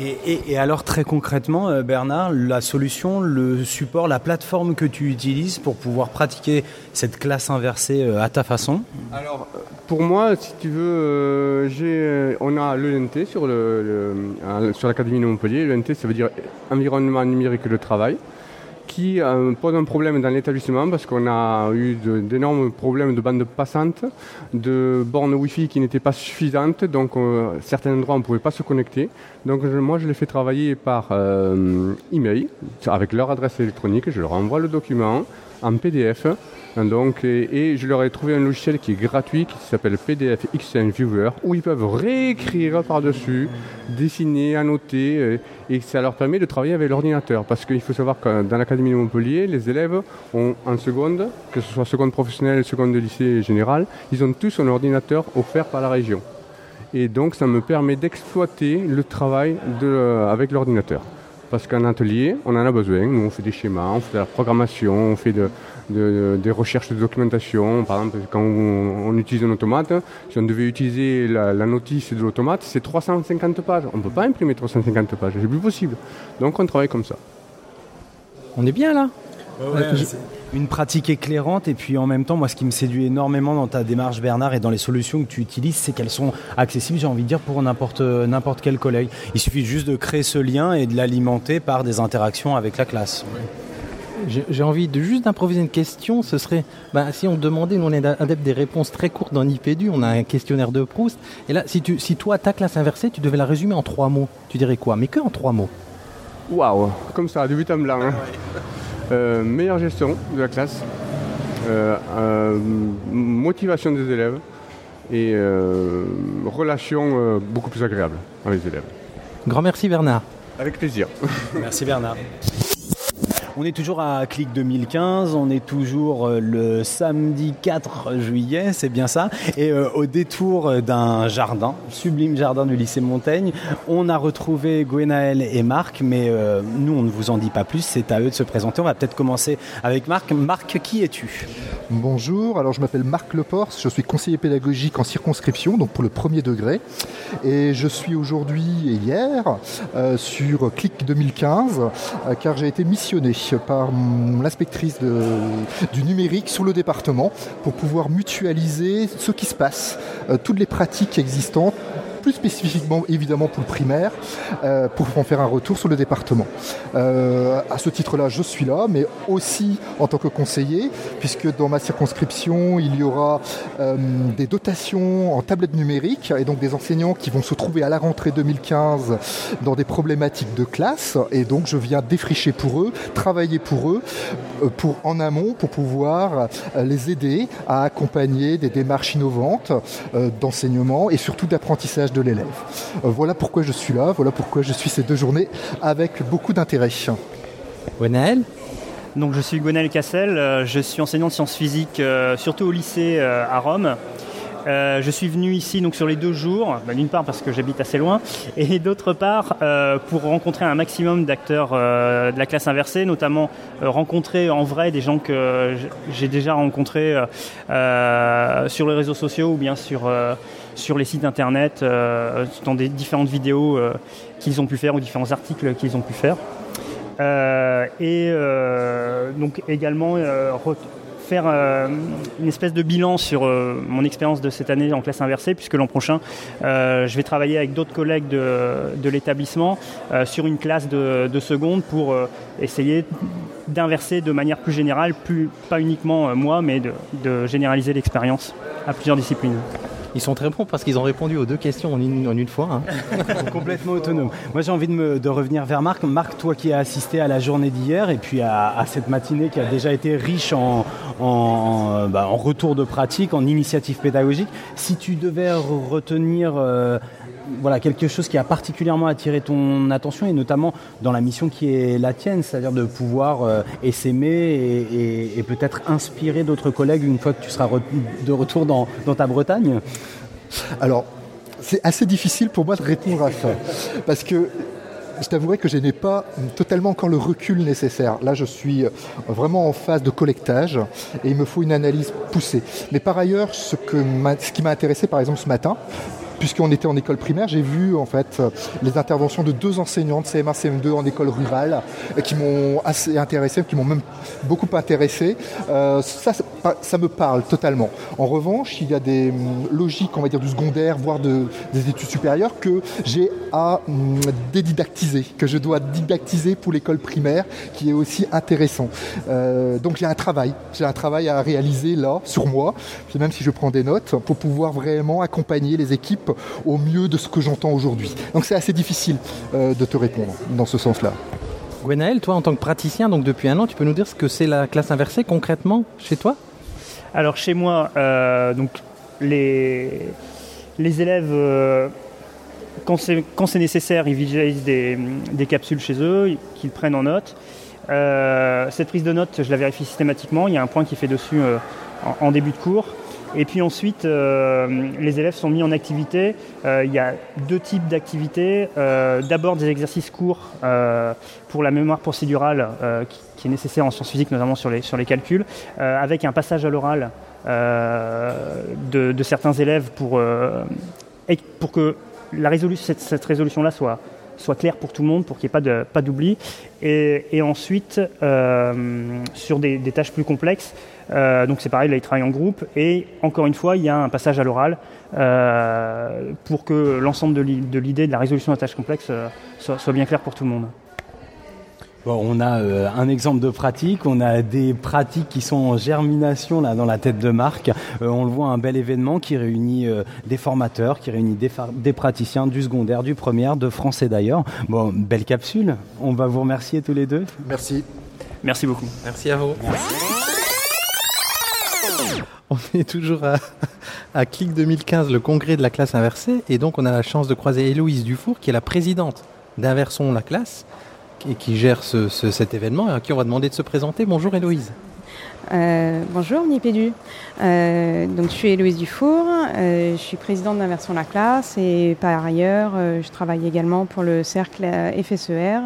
Et, alors très concrètement, euh, Bernard, la solution, le support, la plateforme que tu utilises pour pouvoir pratiquer cette classe inversée euh, à ta façon? Alors, pour moi, si tu veux, on a l'ENT sur, le, sur l'Académie de Montpellier. L'ENT, ça veut dire Environnement numérique de travail qui euh, pose un problème dans l'établissement parce qu'on a eu d'énormes problèmes de bandes passantes, de bornes Wi-Fi qui n'étaient pas suffisantes, donc euh, certains endroits on ne pouvait pas se connecter. Donc moi je les fais travailler par euh, email avec leur adresse électronique, je leur envoie le document en PDF donc, et, je leur ai trouvé un logiciel qui est gratuit, qui s'appelle PDF Exchange Viewer, où ils peuvent réécrire par-dessus, dessiner, annoter, euh, et ça leur permet de travailler avec l'ordinateur. Parce qu'il faut savoir que dans l'Académie de Montpellier, les élèves ont en seconde, que ce soit seconde professionnelle, seconde de lycée général, ils ont tous un ordinateur offert par la région. Et donc ça me permet d'exploiter le travail de, avec l'ordinateur. Parce qu'en atelier, on en a besoin. Nous, on fait des schémas, on fait de la programmation, on fait de, des recherches de documentation. Par exemple, quand on, utilise un automate, si on devait utiliser la, notice de l'automate, c'est 350 pages. On ne peut pas imprimer 350 pages, c'est plus possible. Donc on travaille comme ça. On est bien là? Une pratique éclairante et puis en même temps, moi, ce qui me séduit énormément dans ta démarche, Bernard, et dans les solutions que tu utilises, c'est qu'elles sont accessibles, j'ai envie de dire, pour n'importe n'importe quel collègue. Il suffit juste de créer ce lien et de l'alimenter par des interactions avec la classe. J'ai envie de juste d'improviser une question. Ce serait, bah, si on demandait, nous on est adepte des réponses très courtes dans IPDU, on a un questionnaire de Proust. Et là, si, tu, si toi, ta classe inversée, tu devais la résumer en trois mots, tu dirais quoi? Mais que en trois mots? Waouh Comme ça, du but à blanc. Hein. Euh, meilleure gestion de la classe, euh, euh, motivation des élèves et relations beaucoup plus agréables avec les élèves. Grand merci Bernard. Avec plaisir. Merci Bernard. On est toujours à Clic 2015, on est toujours euh, le samedi 4 juillet, c'est bien ça. Et euh, au détour d'un jardin, sublime jardin du lycée Montaigne, on a retrouvé Gwenaël et Marc, mais euh, nous on ne vous en dit pas plus, c'est à eux de se présenter. On va peut-être commencer avec Marc. Marc, qui es-tu? Bonjour, alors je m'appelle Marc Lepors, je suis conseiller pédagogique en circonscription, donc pour le premier degré. Et je suis aujourd'hui et hier sur Clic 2015, car j'ai été missionné par l'inspectrice du numérique sur le département pour pouvoir mutualiser ce qui se passe, euh, toutes les pratiques existantes plus spécifiquement évidemment pour le primaire, euh, pour en faire un retour sur le département. Euh, à ce titre-là, je suis là, mais aussi en tant que conseiller, puisque dans ma circonscription, il y aura euh, des dotations en tablette numérique, et donc des enseignants qui vont se trouver à la rentrée 2015 dans des problématiques de classe, et donc je viens défricher pour eux, travailler pour eux, pour en amont, pour pouvoir les aider à accompagner des démarches innovantes d'enseignement et surtout d'apprentissage de l'élève. Euh, voilà pourquoi je suis là, voilà pourquoi je suis ces deux journées avec beaucoup d'intérêt. Gwenaël donc je suis Gwenaël Cassel, euh, je suis enseignant de sciences physiques euh, surtout au lycée à Rome. je suis venu ici donc sur les deux jours, bah, d'une part parce que j'habite assez loin, et d'autre part pour rencontrer un maximum d'acteurs de la classe inversée, notamment rencontrer en vrai des gens que j'ai déjà rencontrés sur les réseaux sociaux ou bien sur sur les sites internet, euh, dans des différentes vidéos euh, qu'ils ont pu faire ou différents articles qu'ils ont pu faire. Euh, et donc également faire une espèce de bilan sur mon expérience de cette année en classe inversée, puisque l'an prochain, je vais travailler avec d'autres collègues de, l'établissement sur une classe de, seconde pour essayer d'inverser de manière plus générale, pas uniquement moi, mais de généraliser l'expérience à plusieurs disciplines. Ils sont très bons parce qu'ils ont répondu aux deux questions en une, fois. Hein. Complètement autonome. Moi, j'ai envie de, revenir vers Marc. Marc, toi qui as assisté à la journée d'hier et puis à, cette matinée qui a déjà été riche en, bah, retour de pratique, en initiative pédagogique, si tu devais retenir euh, voilà, quelque chose qui a particulièrement attiré ton attention et notamment dans la mission qui est la tienne, c'est-à-dire de pouvoir euh, essaimer et, peut-être inspirer d'autres collègues une fois que tu seras de retour dans, ta Bretagne? Alors, c'est assez difficile pour moi de répondre à ça parce que je t'avouerai que je n'ai pas totalement encore le recul nécessaire. Là, je suis vraiment en phase de collectage et il me faut une analyse poussée. Mais par ailleurs, ce qui m'a intéressé, par exemple, ce matin, puisqu'on était en école primaire, j'ai vu en fait les interventions de deux enseignantes CM1, CM2 en école rurale qui m'ont assez intéressé, qui m'ont même beaucoup intéressé. ça, ça me parle totalement. En revanche, il y a des hum, logiques, on va dire, du secondaire, voire de, des études supérieures, que j'ai à hum, dédidactiser, que je dois didactiser pour l'école primaire, qui est aussi intéressant. Euh, donc j'ai un travail, j'ai un travail à réaliser là, sur moi, même si je prends des notes, pour pouvoir vraiment accompagner les équipes au mieux de ce que j'entends aujourd'hui. Donc c'est assez difficile euh, de te répondre dans ce sens-là. Gwenaël, toi en tant que praticien, donc depuis un an, tu peux nous dire ce que c'est la classe inversée concrètement chez toi? Alors chez moi, euh, donc les, les élèves quand c'est nécessaire, ils visualisent des, capsules chez eux, qu'ils prennent en note. Euh, cette prise de note, je la vérifie systématiquement. Il y a un point qui fait dessus euh, en, début de cours. Et puis ensuite, euh, les élèves sont mis en activité. il y a deux types d'activités. D'abord des exercices courts pour la mémoire procédurale qui, est nécessaire en sciences physiques, notamment sur les, sur les calculs, avec un passage à l'oral de, de, certains élèves pour, pour que la résolution, cette, résolution-là soit, soit claire pour tout le monde, pour qu'il n'y ait pas, pas d'oubli. Et, ensuite, euh, sur des, tâches plus complexes, euh, donc c'est pareil, là, ils travaillent en groupe. Et encore une fois, il y a un passage à l'oral euh, pour que l'ensemble de l'idée de la résolution de la tâche complexe soit bien clair pour tout le monde on a euh, un exemple de pratique, on a des pratiques qui sont en germination là dans la tête de Marc. Euh, on le voit un bel événement qui réunit euh, des formateurs, qui réunit des, praticiens du secondaire, du premier, de français d'ailleurs. Bon, belle capsule. On va vous remercier tous les deux. Merci. Merci beaucoup. Merci à vous. On est toujours à, à CLIC 2015, le congrès de la classe inversée, et donc on a la chance de croiser Héloïse Dufour, qui est la présidente d'Inversons la classe et qui gère cet événement et à qui on va demander de se présenter. Bonjour Héloïse. Euh, bonjour Nipédu. Euh, donc je suis Héloïse Dufour, euh, je suis présidente d'Inversion La Classe et par ailleurs je travaille également pour le cercle FSER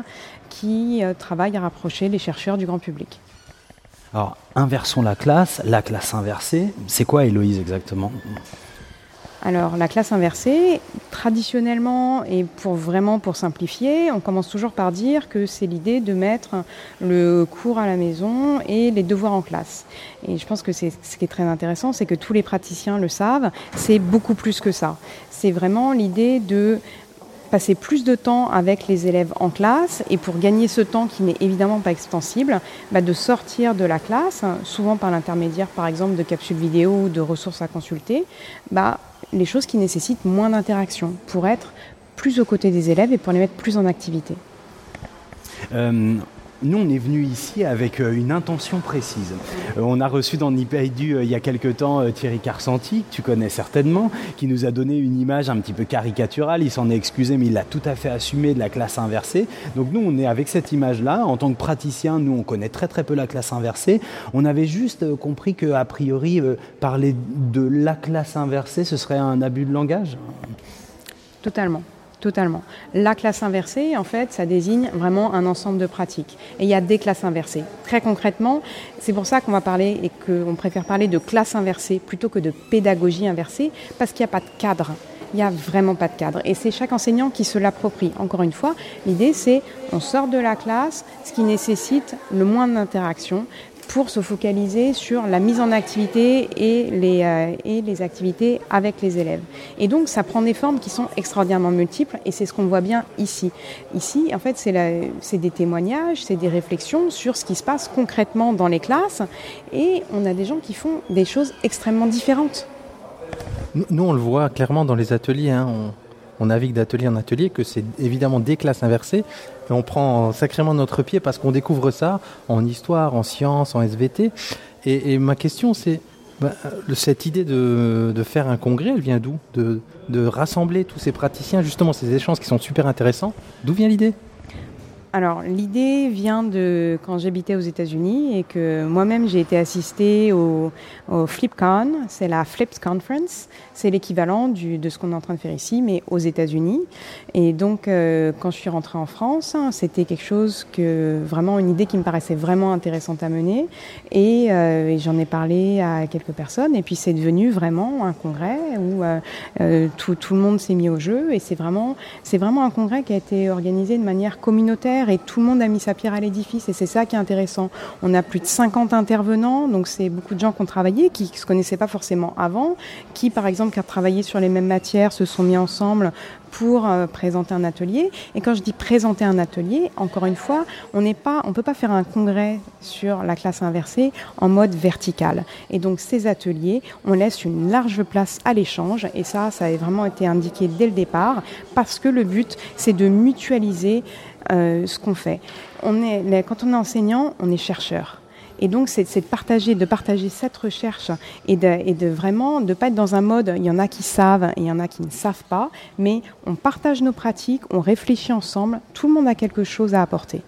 qui travaille à rapprocher les chercheurs du grand public. Alors inversons la classe, la classe inversée, c'est quoi Héloïse exactement? Alors la classe inversée, traditionnellement et pour vraiment pour simplifier, on commence toujours par dire que c'est l'idée de mettre le cours à la maison et les devoirs en classe. Et je pense que c'est ce qui est très intéressant, c'est que tous les praticiens le savent, c'est beaucoup plus que ça. C'est vraiment l'idée de passer plus de temps avec les élèves en classe et pour gagner ce temps qui n'est évidemment pas extensible, bah, de sortir de la classe, souvent par l'intermédiaire par exemple de capsules vidéo ou de ressources à consulter, bah, les choses qui nécessitent moins d'interaction pour être plus aux côtés des élèves et pour les mettre plus en activité. Euh, nous, on est venu ici avec euh, une intention précise. Euh, on a reçu dans Nipaidu euh, il y a quelque temps Thierry Carsanti, que tu connais certainement, qui nous a donné une image un petit peu caricaturale. Il s'en est excusé, mais il l'a tout à fait assumé de la classe inversée. Donc nous, on est avec cette image-là. En tant que praticien, nous, on connaît très très peu la classe inversée. On avait juste compris qu'a priori, parler de la classe inversée, ce serait un abus de langage? Totalement. Totalement. La classe inversée, en fait, ça désigne vraiment un ensemble de pratiques. Et il y a des classes inversées. Très concrètement, c'est pour ça qu'on va parler et qu'on préfère parler de classe inversée plutôt que de pédagogie inversée, parce qu'il n'y a pas de cadre. Il n'y a vraiment pas de cadre. Et c'est chaque enseignant qui se l'approprie. Encore une fois, l'idée c'est on sort de la classe, ce qui nécessite le moins d'interaction, pour se focaliser sur la mise en activité et les, euh, et les activités avec les élèves. Et donc, ça prend des formes qui sont extraordinairement multiples et c'est ce qu'on voit bien ici. Ici, en fait, c'est des témoignages, c'est des réflexions sur ce qui se passe concrètement dans les classes et on a des gens qui font des choses extrêmement différentes. Nous, on le voit clairement dans les ateliers. Hein. On on navigue d'atelier en atelier, que c'est évidemment des classes inversées. On prend sacrément notre pied parce qu'on découvre ça en histoire, en sciences, en SVT. Et, ma question, c'est bah, cette idée de, faire un congrès, elle vient d'où? De, rassembler tous ces praticiens, justement, ces échanges qui sont super intéressants. D'où vient l'idée? Alors, l'idée vient de quand j'habitais aux États-Unis et que moi-même j'ai été assistée au FlipCon, c'est la Flips Conference, c'est l'équivalent de ce qu'on est en train de faire ici, mais aux États-Unis. Et donc, euh, quand je suis rentrée en France, hein, c'était quelque chose que vraiment une idée qui me paraissait vraiment intéressante à mener. Et, euh, j'en ai parlé à quelques personnes. Et puis, c'est devenu vraiment un congrès où euh, tout, tout, le monde s'est mis au jeu. Et c'est vraiment, c'est vraiment un congrès qui a été organisé de manière communautaire et tout le monde a mis sa pierre à l'édifice et c'est ça qui est intéressant. On a plus de 50 intervenants, donc c'est beaucoup de gens qui ont travaillé, qui ne se connaissaient pas forcément avant, qui par exemple qui ont travaillé sur les mêmes matières se sont mis ensemble pour euh, présenter un atelier. Et quand je dis présenter un atelier, encore une fois, on n'est pas, on peut pas faire un congrès sur la classe inversée en mode vertical. Et donc ces ateliers, on laisse une large place à l'échange. Et ça, ça a vraiment été indiqué dès le départ, parce que le but, c'est de mutualiser euh, ce qu'on fait. Quand on est enseignant, on est chercheur. Et donc, c'est de partager, de partager cette recherche et de, de vraiment de pas être dans un mode. Il y en a qui savent et il y en a qui ne savent pas, mais on partage nos pratiques, on réfléchit ensemble. Tout le monde a quelque chose à apporter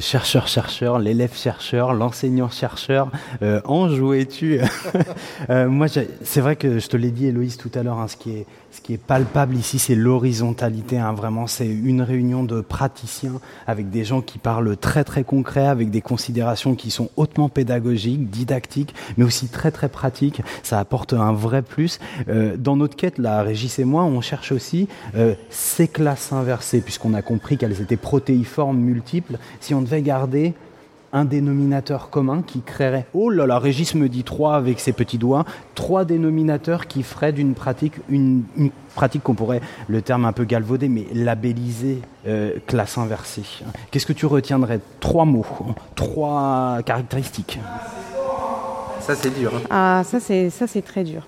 chercheur-chercheur, l'élève-chercheur, l'enseignant-chercheur, euh, en jouais-tu euh, Moi, c'est vrai que je te l'ai dit, Héloïse, tout à l'heure, hein, ce, qui est, ce qui est palpable ici, c'est l'horizontalité. Hein, vraiment, c'est une réunion de praticiens avec des gens qui parlent très très concret, avec des considérations qui sont hautement pédagogiques, didactiques, mais aussi très très pratiques. Ça apporte un vrai plus. Euh, dans notre quête, là, Régis et moi, on cherche aussi euh, ces classes inversées, puisqu'on a compris qu'elles étaient protéiformes multiples. Si on devait garder un dénominateur commun qui créerait, oh là là, Régis me dit trois avec ses petits doigts, trois dénominateurs qui feraient d'une pratique une, pratique qu'on pourrait, le terme un peu galvaudé, mais labelliser euh, classe inversée. Qu'est-ce que tu retiendrais? Trois mots, trois caractéristiques. Ça c'est dur. Hein. Ah, ça c'est ça c'est très dur.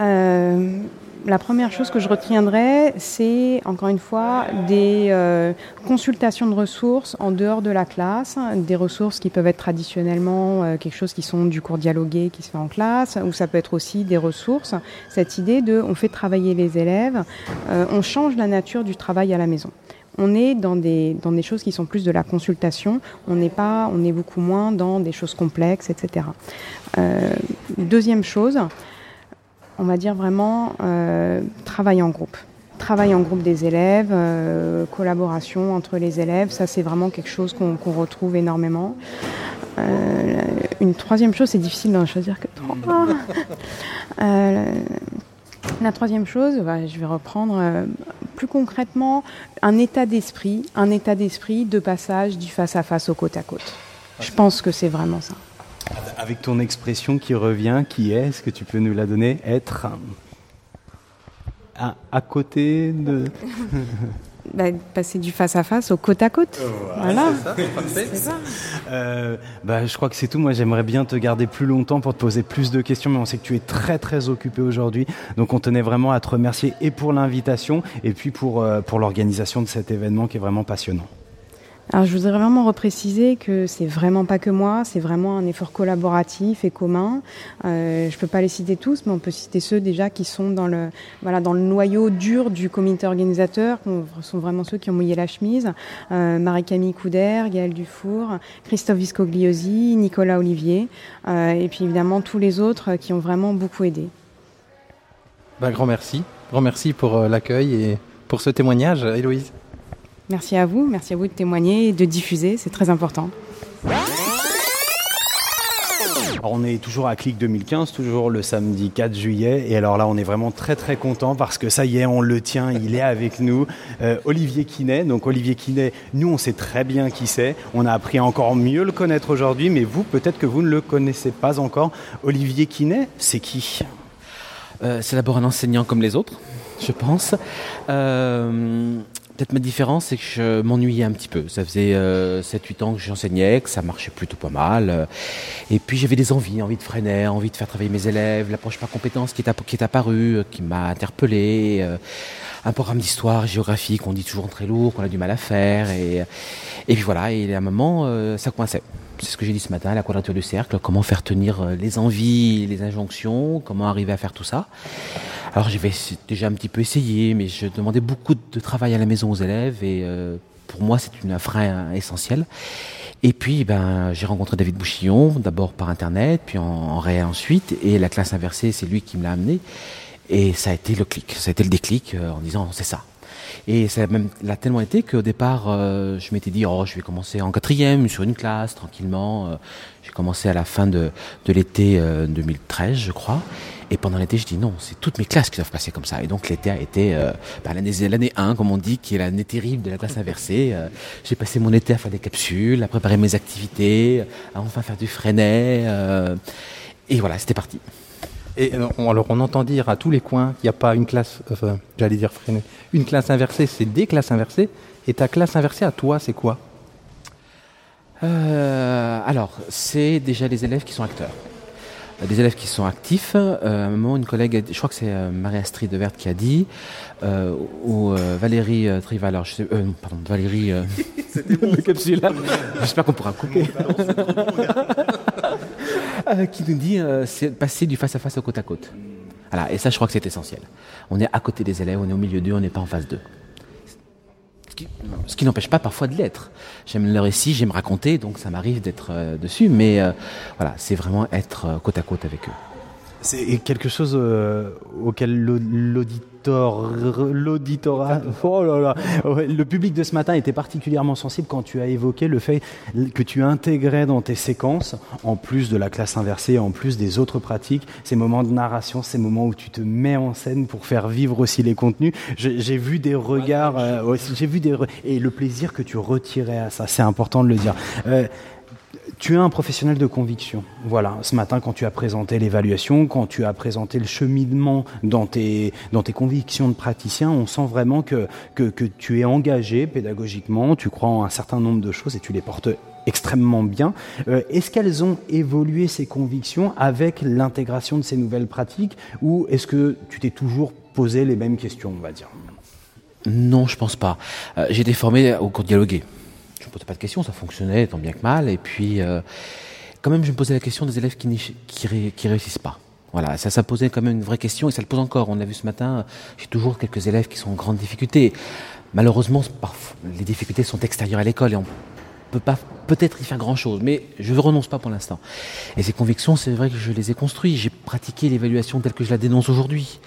Euh, la première chose que je retiendrai, c'est encore une fois des euh, consultations de ressources en dehors de la classe, des ressources qui peuvent être traditionnellement euh, quelque chose qui sont du cours dialogué qui se fait en classe, ou ça peut être aussi des ressources. Cette idée de on fait travailler les élèves, euh, on change la nature du travail à la maison. On est dans des, dans des choses qui sont plus de la consultation, on n'est pas, on est beaucoup moins dans des choses complexes, etc. deuxième chose, on va dire vraiment euh, travail en groupe. Travail en groupe des élèves, euh, collaboration entre les élèves, ça c'est vraiment quelque chose qu'on retrouve énormément. Euh, une troisième chose, c'est difficile d'en choisir que trois. la troisième chose, bah, je vais reprendre plus concrètement un état d'esprit, un état d'esprit de passage du face à face au côte à côte. Je pense que c'est vraiment ça. Avec ton expression qui revient, qui est, est-ce que tu peux nous la donner Être? À, côté de. Bah, passer du face à face au côte à côte. voilà. C'est ça, euh, bah, je crois que c'est tout. Moi, j'aimerais bien te garder plus longtemps pour te poser plus de questions, mais on sait que tu es très très occupé aujourd'hui. Donc, on tenait vraiment à te remercier et pour l'invitation et puis pour, euh, pour l'organisation de cet événement qui est vraiment passionnant. Alors je voudrais vraiment repréciser que c'est vraiment pas que moi, c'est vraiment un effort collaboratif et commun. Euh, je peux pas les citer tous, mais on peut citer ceux déjà qui sont dans le voilà dans le noyau dur du comité organisateur, qui sont vraiment ceux qui ont mouillé la chemise. Euh, Marie-Camille Couder, Gaël Dufour, Christophe Viscogliosi, Nicolas Olivier, euh, et puis évidemment tous les autres qui ont vraiment beaucoup aidé. Ben, grand merci, grand merci pour euh, l'accueil et pour ce témoignage, Héloïse. Merci à vous, merci à vous de témoigner et de diffuser, c'est très important. on est toujours à Clic 2015, toujours le samedi 4 juillet. Et alors là, on est vraiment très très content parce que ça y est, on le tient, il est avec nous. Euh, Olivier Quinet. Donc Olivier Quinet, nous on sait très bien qui c'est. On a appris à encore mieux le connaître aujourd'hui, mais vous, peut-être que vous ne le connaissez pas encore. Olivier Quinet, c'est qui? Euh, C'est d'abord un enseignant comme les autres, je pense. Euh, Peut-être ma différence, c'est que je m'ennuyais un petit peu. Ça faisait 7-8 euh, ans que j'enseignais, que ça marchait plutôt pas mal. Euh, et puis j'avais des envies, envie de freiner, envie de faire travailler mes élèves, l'approche par compétences qui est, apparue, euh, qui m'a interpellé. un programme d'histoire, géographie qu'on dit toujours très lourd, qu'on a du mal à faire. Et, et puis voilà, et à un moment, ça coinçait. C'est ce que j'ai dit ce matin, la quadrature du cercle, comment faire tenir les envies, les injonctions, comment arriver à faire tout ça. Alors j'avais déjà un petit peu essayé, mais je demandais beaucoup de travail à la maison aux élèves et euh, pour moi, c'est une frein essentiel. Et puis, ben, j'ai rencontré David Bouchillon, d'abord par Internet, puis en, en réel ensuite, et la classe inversée, c'est lui qui me l'a amené. Et ça a été le clic, ça a été le déclic euh, en disant, c'est ça. Et ça l'a tellement été qu'au départ, euh, je m'étais dit, oh, je vais commencer en quatrième sur une classe tranquillement. Euh, j'ai commencé à la fin de, de l'été euh, 2013, je crois. Et pendant l'été, je dis non, c'est toutes mes classes qui doivent passer comme ça. Et donc l'été a été euh, bah, l'année, l'année 1, comme on dit, qui est l'année terrible de la classe inversée. Euh, j'ai passé mon été à faire des capsules, à préparer mes activités, à enfin faire du freinet. euh, et voilà, c'était parti. Et euh, on- alors, on entend dire à tous les coins qu'il n'y a pas une classe, enfin, j'allais dire freinée, une classe inversée, c'est des classes inversées. Et ta classe inversée à toi, c'est quoi? Euh, alors, c'est déjà les élèves qui sont acteurs. Euh, Des élèves qui sont actifs. Euh, à un moment, une collègue, a dit- je crois que c'est euh, Marie-Astrid Devert qui a dit, euh, ou Valérie Trival, alors je sais, euh, pardon, Valérie. Euh, le capsule. J'espère qu'on pourra couper. Euh, qui nous dit, c'est passer du face à face au côte à côte. Voilà, et ça, je crois que c'est essentiel. On est à côté des élèves, on est au milieu d'eux, on n'est pas en face d'eux. Ce qui- n'empêche pas parfois de l'être. J'aime le récit, j'aime raconter, donc ça m'arrive d'être euh, dessus, mais euh, voilà, c'est vraiment être euh, côte à côte avec eux. C'est quelque chose auquel l'au- l'auditor, l'auditorat, oh là là, ouais, le public de ce matin était particulièrement sensible quand tu as évoqué le fait que tu intégrais dans tes séquences, en plus de la classe inversée, en plus des autres pratiques, ces moments de narration, ces moments où tu te mets en scène pour faire vivre aussi les contenus. J'ai vu des regards, euh, j'ai vu des et le plaisir que tu retirais à ça, c'est important de le dire. Euh, tu es un professionnel de conviction. Voilà, ce matin, quand tu as présenté l'évaluation, quand tu as présenté le cheminement dans tes, dans tes convictions de praticien, on sent vraiment que, que, tu es engagé pédagogiquement, tu crois en un certain nombre de choses et tu les portes extrêmement bien. Euh, est-ce qu'elles ont évolué ces convictions avec l'intégration de ces nouvelles pratiques ou est-ce que tu t'es toujours posé les mêmes questions, on va dire? Non, je pense pas. Euh, j'ai été formé au cours. Je me posais pas de questions, ça fonctionnait tant bien que mal. Et puis, euh, quand même, je me posais la question des élèves qui, qui, ré- qui réussissent pas. Voilà, ça, posait quand même une vraie question et ça le pose encore. On l'a vu ce matin, j'ai toujours quelques élèves qui sont en grande difficulté. Malheureusement, les difficultés sont extérieures à l'école et on peut pas peut-être y faire grand chose, mais je ne renonce pas pour l'instant. Et ces convictions, c'est vrai que je les ai construites. J'ai pratiqué l'évaluation telle que je la dénonce aujourd'hui.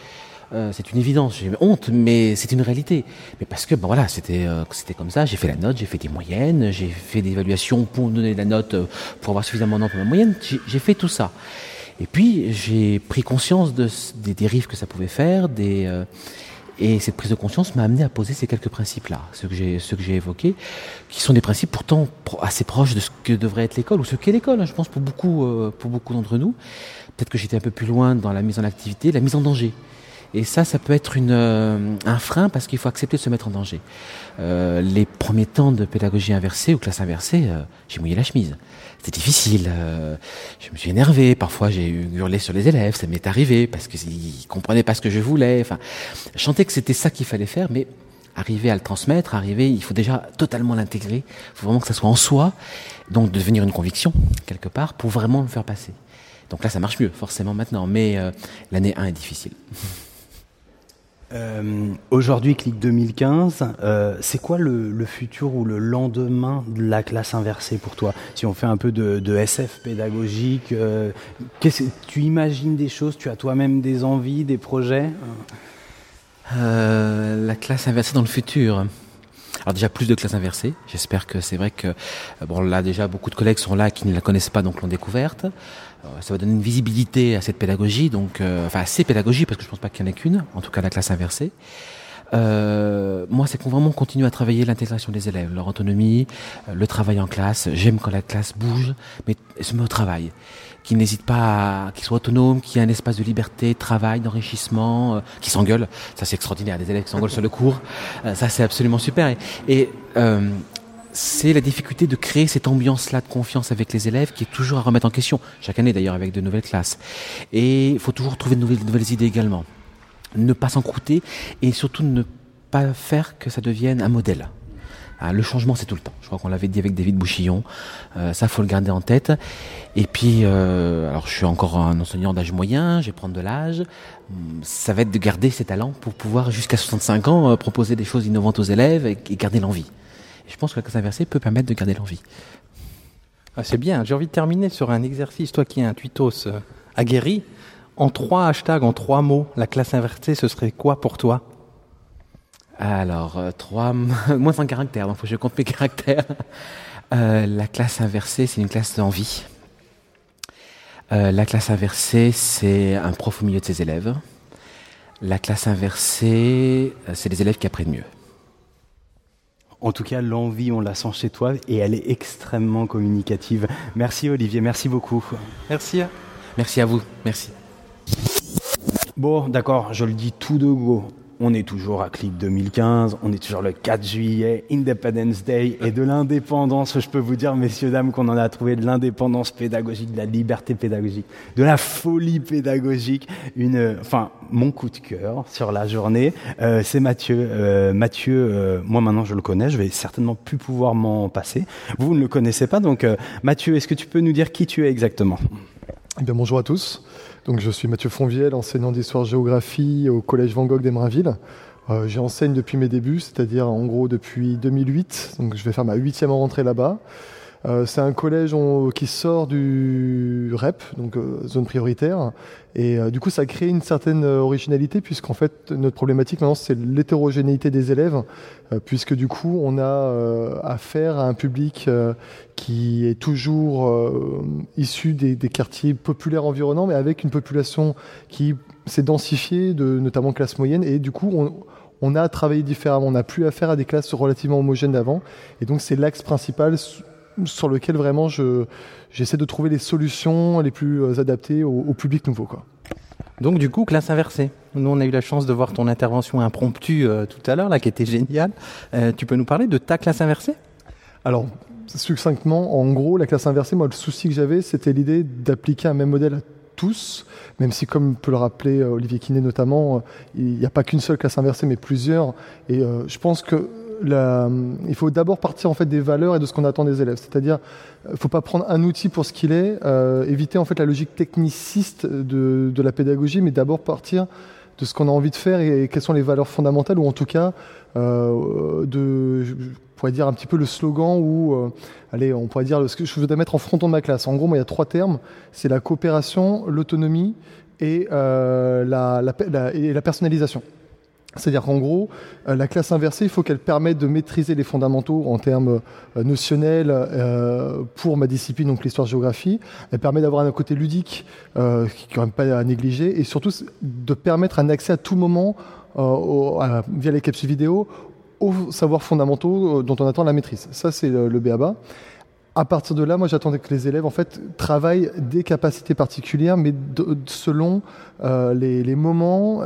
Euh, c'est une évidence, j'ai honte, mais c'est une réalité. Mais parce que, ben voilà, c'était euh, c'était comme ça. J'ai fait la note, j'ai fait des moyennes, j'ai fait des évaluations pour donner la note, euh, pour avoir suffisamment de notes pour ma moyenne. J'ai fait tout ça. Et puis j'ai pris conscience de, ce- des dérives que ça pouvait faire, et cette prise de conscience m'a amené à poser ces quelques principes-là, ceux que j'ai évoqués, qui sont des principes pourtant assez proches de ce que devrait être l'école ou ce qu'est l'école. hein, je pense pour beaucoup pour beaucoup d'entre nous. Peut-être que j'étais un peu plus loin dans la mise en activité, la mise en danger. Et ça, ça peut être une, euh, un frein parce qu'il faut accepter de se mettre en danger. Euh, les premiers temps de pédagogie inversée ou classe inversée, euh, j'ai mouillé la chemise. C'était difficile. euh, je me suis énervé. Parfois, j'ai hurlé sur les élèves. Ça m'est arrivé parce qu'ils comprenaient pas ce que je voulais. Enfin, je que c'était ça qu'il fallait faire, mais arriver à le transmettre, arriver, il faut déjà totalement l'intégrer. Il faut vraiment que ça soit en soi, donc de devenir une conviction quelque part pour vraiment le faire passer. Donc là, ça marche mieux, forcément maintenant. Mais euh, l'année 1 est difficile. Euh, Aujourd'hui, Clic 2015, euh, c'est quoi le, futur ou le lendemain de la classe inversée pour toi? Si on fait un peu de, SF pédagogique, euh, tu imagines des choses, tu as toi-même des envies, des projets? Euh, la classe inversée dans le futur. Alors déjà plus de classes inversées. J'espère que c'est vrai que euh, bon là déjà beaucoup de collègues sont là qui ne la connaissent pas donc l'ont découverte. Euh, ça va donner une visibilité à cette pédagogie donc euh, enfin à ces pédagogies parce que je pense pas qu'il y en ait qu'une. En tout cas la classe inversée. Euh, moi, c'est qu'on vraiment continue à travailler l'intégration des élèves, leur autonomie, euh, le travail en classe. J'aime quand la classe bouge, mais se met au travail. Qui n'hésite pas, à, qui soit autonome, qui ait un espace de liberté, de travail, d'enrichissement, euh, qui s'engueule. Ça, c'est extraordinaire. Des élèves qui s'engueulent sur le cours, Euh, ça, c'est absolument super. Et, et, euh, c'est la difficulté de créer cette ambiance-là de confiance avec les élèves qui est toujours à remettre en question. Chaque année, d'ailleurs, avec de nouvelles classes. Et il faut toujours trouver de nouvelles, de nouvelles idées également ne pas s'encrouter et surtout ne pas faire que ça devienne un modèle. Ah, le changement, c'est tout le temps. Je crois qu'on l'avait dit avec David Bouchillon. Euh, ça, faut le garder en tête. Et puis, euh, alors, je suis encore un enseignant d'âge moyen. Je vais prendre de l'âge. Ça va être de garder ces talents pour pouvoir, jusqu'à 65 ans, euh, proposer des choses innovantes aux élèves et, garder l'envie. Je pense que la classe inversée peut permettre de garder l'envie. Ah, c'est bien. J'ai envie de terminer sur un exercice. Toi qui es un tweetos euh, aguerri, en trois hashtags, en trois mots, la classe inversée, ce serait quoi pour toi? Alors, euh, trois, moins un caractère, donc faut que je compte mes caractères. Euh, la classe inversée, c'est une classe d'envie. Euh, la classe inversée, c'est un prof au milieu de ses élèves. La classe inversée, euh, c'est des élèves qui apprennent mieux. En tout cas, l'envie, on la sent chez toi et elle est extrêmement communicative. Merci Olivier, merci beaucoup. Merci. Merci à vous, merci. Bon, d'accord, je le dis tout de go. On est toujours à Click 2015, on est toujours le 4 juillet, Independence Day et de l'indépendance. Je peux vous dire, messieurs, dames, qu'on en a trouvé de l'indépendance pédagogique, de la liberté pédagogique, de la folie pédagogique. Une, enfin, mon coup de cœur sur la journée, euh, c'est Mathieu. Euh, Mathieu, euh, moi maintenant je le connais, je vais certainement plus pouvoir m'en passer. Vous, vous ne le connaissez pas, donc Mathieu, est-ce que tu peux nous dire qui tu es exactement? Eh bien, bonjour à tous. Donc, je suis Mathieu Fonvielle, enseignant d'histoire-géographie au Collège Van Gogh d'Emerainville. Euh, J'enseigne depuis mes débuts, c'est-à-dire en gros depuis 2008. Donc, je vais faire ma huitième rentrée là-bas. Euh, c'est un collège qui sort du REP, donc euh, zone prioritaire, et euh, du coup ça crée une certaine originalité puisqu'en fait notre problématique maintenant c'est l'hétérogénéité des élèves, puisque du coup on a affaire à un public qui est toujours issu des, quartiers populaires environnants, mais avec une population qui s'est densifiée, de notamment classe moyenne, et du coup on, on a à travailler différemment, on n'a plus affaire à des classes relativement homogènes d'avant, et donc c'est l'axe principal sur lequel vraiment je j'essaie de trouver les solutions les plus euh, adaptées au, au public nouveau. Quoi. Donc du coup, classe inversée. Nous, on a eu la chance de voir ton intervention impromptue euh, tout à l'heure, là, qui était géniale. Euh, tu peux nous parler de ta classe inversée? Alors, succinctement, en gros, la classe inversée, moi, le souci que j'avais, c'était l'idée d'appliquer un même modèle à tous, même si, comme peut le rappeler Olivier Kiné notamment, il n'y a pas qu'une seule classe inversée, mais plusieurs. Et euh, je pense que il faut d'abord partir en fait des valeurs et de ce qu'on attend des élèves. C'est-à-dire, il ne faut pas prendre un outil pour ce qu'il est, euh, éviter en fait la logique techniciste de, la pédagogie, mais d'abord partir de ce qu'on a envie de faire et, quelles sont les valeurs fondamentales, ou en tout cas euh, de, je pourrais dire un petit peu le slogan ou, euh, allez, on pourrait dire ce que je voudrais mettre en fronton de ma classe. En gros, il y a trois termes c'est la coopération, l'autonomie et, euh, la, la, la- et la personnalisation. C'est-à-dire qu'en gros, euh, la classe inversée, il faut qu'elle permette de maîtriser les fondamentaux en termes euh, notionnels euh, pour ma discipline, donc l'histoire-géographie. Elle permet d'avoir un côté ludique qui est quand même pas à négliger et surtout de permettre un accès à tout moment via les capsules vidéo aux savoirs fondamentaux dont on attend la maîtrise. Ça, c'est le, BABA. À partir de là, moi, j'attendais que les élèves, en fait, travaillent des capacités particulières, mais de- selon euh, les, les moments,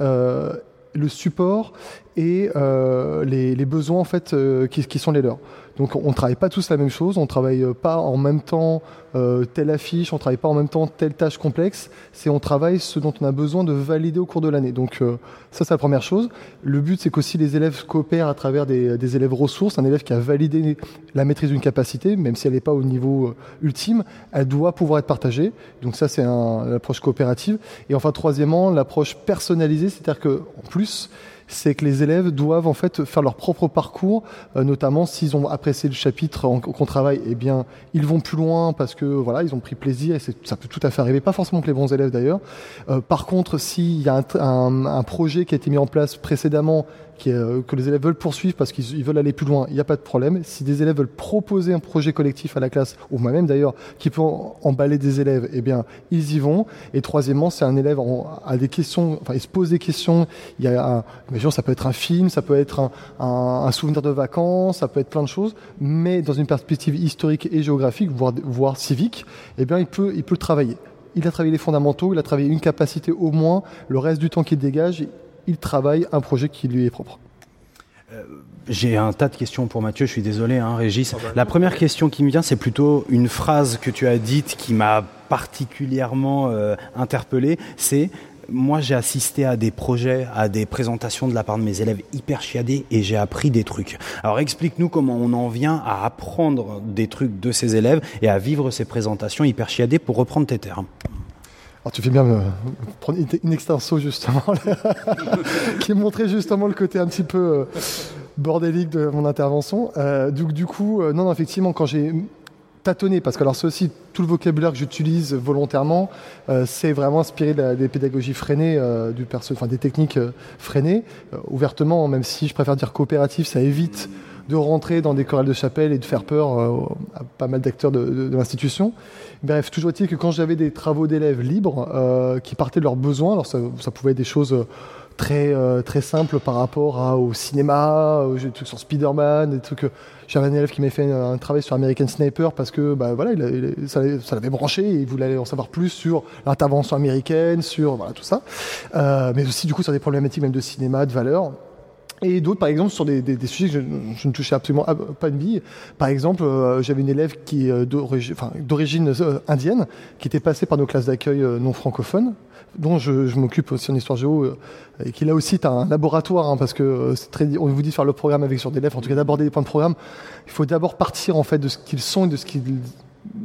le support et euh, les, besoins, en fait, euh, qui sont les leurs. Donc, on ne travaille pas tous la même chose, on travaille euh, pas en même temps euh, telle affiche, on travaille pas en même temps telle tâche complexe. C'est on travaille ce dont on a besoin de valider au cours de l'année. Donc, euh, ça, c'est la première chose. Le but, c'est qu'aussi les élèves coopèrent à travers des, des élèves ressources. Un élève qui a validé la maîtrise d'une capacité, même si elle n'est pas au niveau euh, ultime, elle doit pouvoir être partagée. Donc ça, c'est l'approche coopérative. Et enfin, troisièmement, l'approche personnalisée, c'est-à-dire que en plus, c'est que les élèves doivent en fait faire leur propre parcours, euh, notamment s'ils ont apprécié le chapitre qu'on travaille, eh bien ils vont plus loin parce que voilà ils ont pris plaisir et ça peut tout à fait arriver, pas forcément que les bons élèves d'ailleurs. Euh, par contre, s'il y a un, un- un projet qui a été mis en place précédemment euh, que les élèves veulent poursuivre parce qu'ils ils veulent aller plus loin, il n'y a pas de problème. Si des élèves veulent proposer un projet collectif à la classe, ou moi-même d'ailleurs, qui peut emballer des élèves, eh bien, ils y vont. Et troisièmement, c'est un élève a des questions, enfin, il se pose des questions. Il y a, un, imaginons, ça peut être un film, ça peut être un, souvenir de vacances, ça peut être plein de choses, mais dans une perspective historique et géographique, voire, voire civique, eh bien, il peut, il peut le travailler. Il a travaillé les fondamentaux, il a travaillé une capacité au moins, le reste du temps qu'il dégage, il travaille un projet qui lui est propre. J'ai un tas de questions pour Mathieu, je suis désolé, hein, Régis. La première question qui me vient, c'est plutôt une phrase que tu as dite qui m'a particulièrement euh, interpellé. C'est moi, j'ai assisté à des projets, à des présentations de la part de mes élèves hyper chiadés et j'ai appris des trucs. Alors explique-nous comment on en vient à apprendre des trucs de ces élèves et à vivre ces présentations hyper chiadées pour reprendre tes termes. Alors tu fais bien me prendre une- extenso justement, qui montrait justement le côté un petit peu, euh, bordélique de mon intervention. Euh, du, du coup, euh, non, non, effectivement, quand j'ai tâtonné, parce que alors c'est aussi tout le vocabulaire que j'utilise volontairement, euh, c'est vraiment inspiré de la- des pédagogies freinées, du perso, enfin des techniques freinées, ouvertement, même si je préfère dire coopératif, ça évite de rentrer dans des chorales de chapelle et de faire peur à pas mal d'acteurs de, de- de l'institution. Bref, toujours est-il que quand j'avais des travaux d'élèves libres euh, qui partaient de leurs besoins, alors ça, ça pouvait être des choses euh, très euh, très simples par rapport à- au cinéma, jeux- des trucs sur Spider-Man, des trucs. euh, J'avais un élève qui m'a fait un, travail sur American Sniper parce que bah voilà, il il ça, l'avait- ça l'avait branché et il voulait en savoir plus sur l'intervention américaine, sur voilà tout ça, Euh, mais aussi du coup sur des problématiques même de cinéma, de valeurs. Et d'autres, par exemple, sur des, sujets que je, ne touchais absolument ab- pas une bille. Par exemple, euh, j'avais une élève qui enfin, d'origine euh, indienne, qui était passée par nos classes d'accueil euh, non francophones, dont je, m'occupe aussi en histoire géo, euh, et qui là aussi est un laboratoire, hein, parce que euh, on vous dit de faire le programme avec sur des élèves, en tout cas d'aborder des points de programme. Il faut d'abord partir en fait de ce qu'ils sont et de ce qu'ils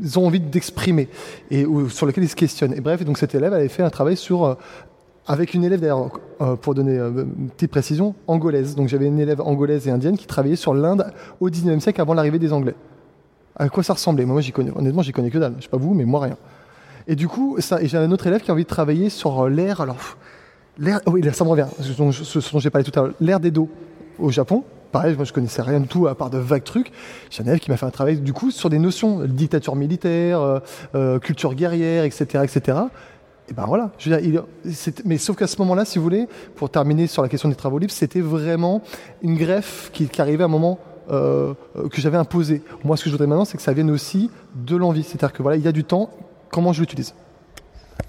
ils ont envie d'exprimer et sur lequel ils se questionnent. Et bref, donc cet élève avait fait un travail sur euh, avec une élève d'ailleurs, euh, pour donner euh, une petite précision, angolaise. Donc j'avais une élève angolaise et indienne qui travaillait sur l'Inde au 19e siècle avant l'arrivée des Anglais. À quoi ça ressemblait? Moi, j'y connais, honnêtement, j'y connais que dalle. Je sais pas vous, mais moi rien. Et du coup, j'ai un autre élève qui a envie de travailler sur euh, l'air. Alors, l'air, oh oui, là, ça me revient. Ce dont, dont j'ai parlé tout à l'heure, l'air d'Edo au Japon. Pareil, moi je connaissais rien du tout à part de vagues trucs. J'ai un élève qui m'a fait un travail du coup sur des notions, dictature militaire, culture guerrière, etc., etc. Et ben voilà. Je veux dire, il- mais sauf qu'à ce moment-là, si vous voulez, pour terminer sur la question des travaux libres, c'était vraiment une greffe qui, qui arrivait à un moment euh, euh, que j'avais imposé. Moi, ce que je voudrais maintenant, c'est que ça vienne aussi de l'envie. C'est-à-dire que voilà, il y a du temps. Comment je l'utilise?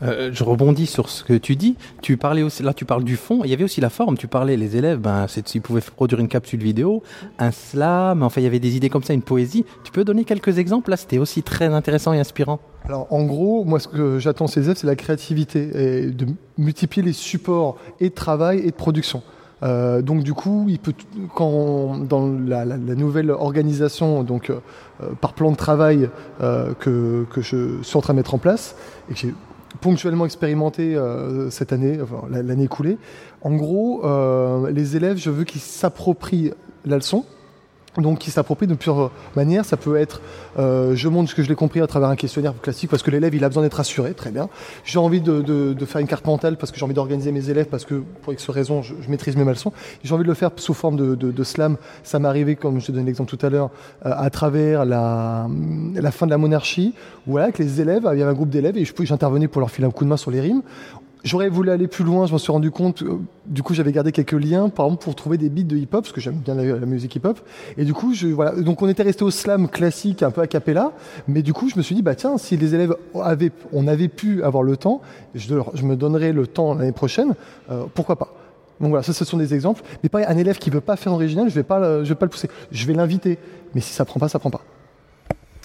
Euh, je rebondis sur ce que tu dis. Tu parlais aussi, là, tu parles du fond. Il y avait aussi la forme. Tu parlais, les élèves, ben, s'ils pouvaient produire une capsule vidéo, un slam. Enfin, il y avait des idées comme ça, une poésie. Tu peux donner quelques exemples? Là, c'était aussi très intéressant et inspirant. Alors en gros, moi ce que j'attends ces élèves, c'est la créativité et de multiplier les supports et de travail et de production. Euh, donc du coup, il peut quand dans la, nouvelle organisation, donc euh, par plan de travail que, que je suis en train de mettre en place et que j'ai ponctuellement expérimenté euh, cette année, l'année écoulée. En gros, euh, les élèves, je veux qu'ils s'approprient la leçon. Donc, qui s'approprient de plusieurs manières. Ça peut être, euh, je montre ce que je l'ai compris à travers un questionnaire classique parce que l'élève il a besoin d'être assuré, très bien. J'ai envie de, faire une carte mentale parce que j'ai envie d'organiser mes élèves parce que pour X raison je, maîtrise mes leçons. J'ai envie de le faire sous forme de, slam. Ça m'est arrivé, comme je te donne l'exemple tout à l'heure, euh, à travers la, fin de la monarchie. Où, voilà, avec les élèves, il y avait un groupe d'élèves et j'intervenais pour leur filer un coup de main sur les rimes. J'aurais voulu aller plus loin, je m'en suis rendu compte. euh, Du coup, j'avais gardé quelques liens, par exemple, pour trouver des beats de hip-hop, parce que j'aime bien la, la musique hip-hop. Et du coup, je, voilà. Donc, on était resté au slam classique, un peu a cappella. Mais du coup, je me suis dit, bah tiens, si les élèves avaient, on avait pu avoir le temps, je, me donnerai le temps l'année prochaine, euh, pourquoi pas? Donc voilà, ça ce sont des exemples. Mais pareil, un élève qui veut pas faire original, je vais pas, je vais pas le pousser. Je vais l'inviter. Mais si ça prend pas, ça prend pas.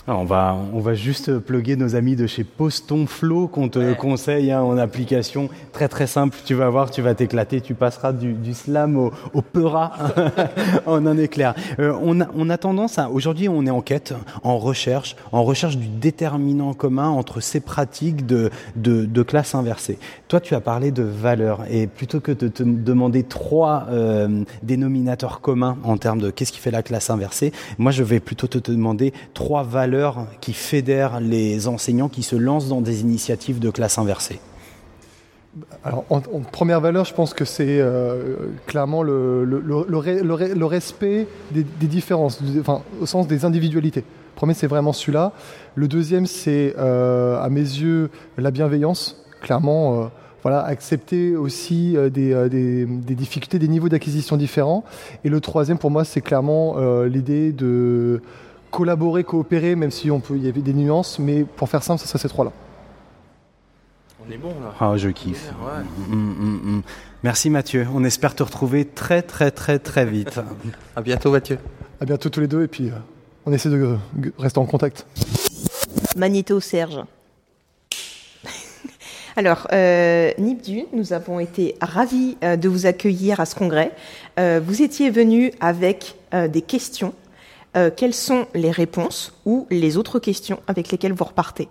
Alors, on va, on va juste plugger nos amis de chez Poston Flow qu'on te conseille hein, en application très très simple. Tu vas voir, tu vas t'éclater, tu passeras du, du slam au, au peura en un éclair. Euh, on, a, on a tendance à, aujourd'hui on est en quête, en recherche, en recherche du déterminant commun entre ces pratiques de, de, de classe inversée. Toi tu as parlé de valeurs et plutôt que de te demander trois euh, dénominateurs communs en termes de qu'est-ce qui fait la classe inversée, moi je vais plutôt te demander trois valeurs qui fédèrent les enseignants qui se lancent dans des initiatives de classe inversée. Alors, en, première valeur, je pense que c'est euh, clairement le, le, le, le re- le re- le respect des, différences, enfin, au sens des individualités. Le premier, c'est vraiment celui-là. Le deuxième, c'est, euh, à mes yeux, la bienveillance. Clairement, euh, voilà, accepter aussi des, difficultés, des niveaux d'acquisition différents. Et le troisième, pour moi, c'est clairement l'idée de collaborer, coopérer, même si on peut, il y avait des nuances, mais pour faire simple, ce serait ces trois-là. On est bon là. Ah, je kiffe. Ouais. Mm, mm, mm. Merci Mathieu. On espère te retrouver très très très très vite. À bientôt, Mathieu. À bientôt tous les deux, et puis euh, on essaie de euh, rester en contact. Magnéto Serge. Alors, euh, Nibdu, nous avons été ravis euh, de vous accueillir à ce congrès. Euh, vous étiez venu avec euh, des questions. Euh, quelles sont les réponses ou les autres questions avec lesquelles vous repartez?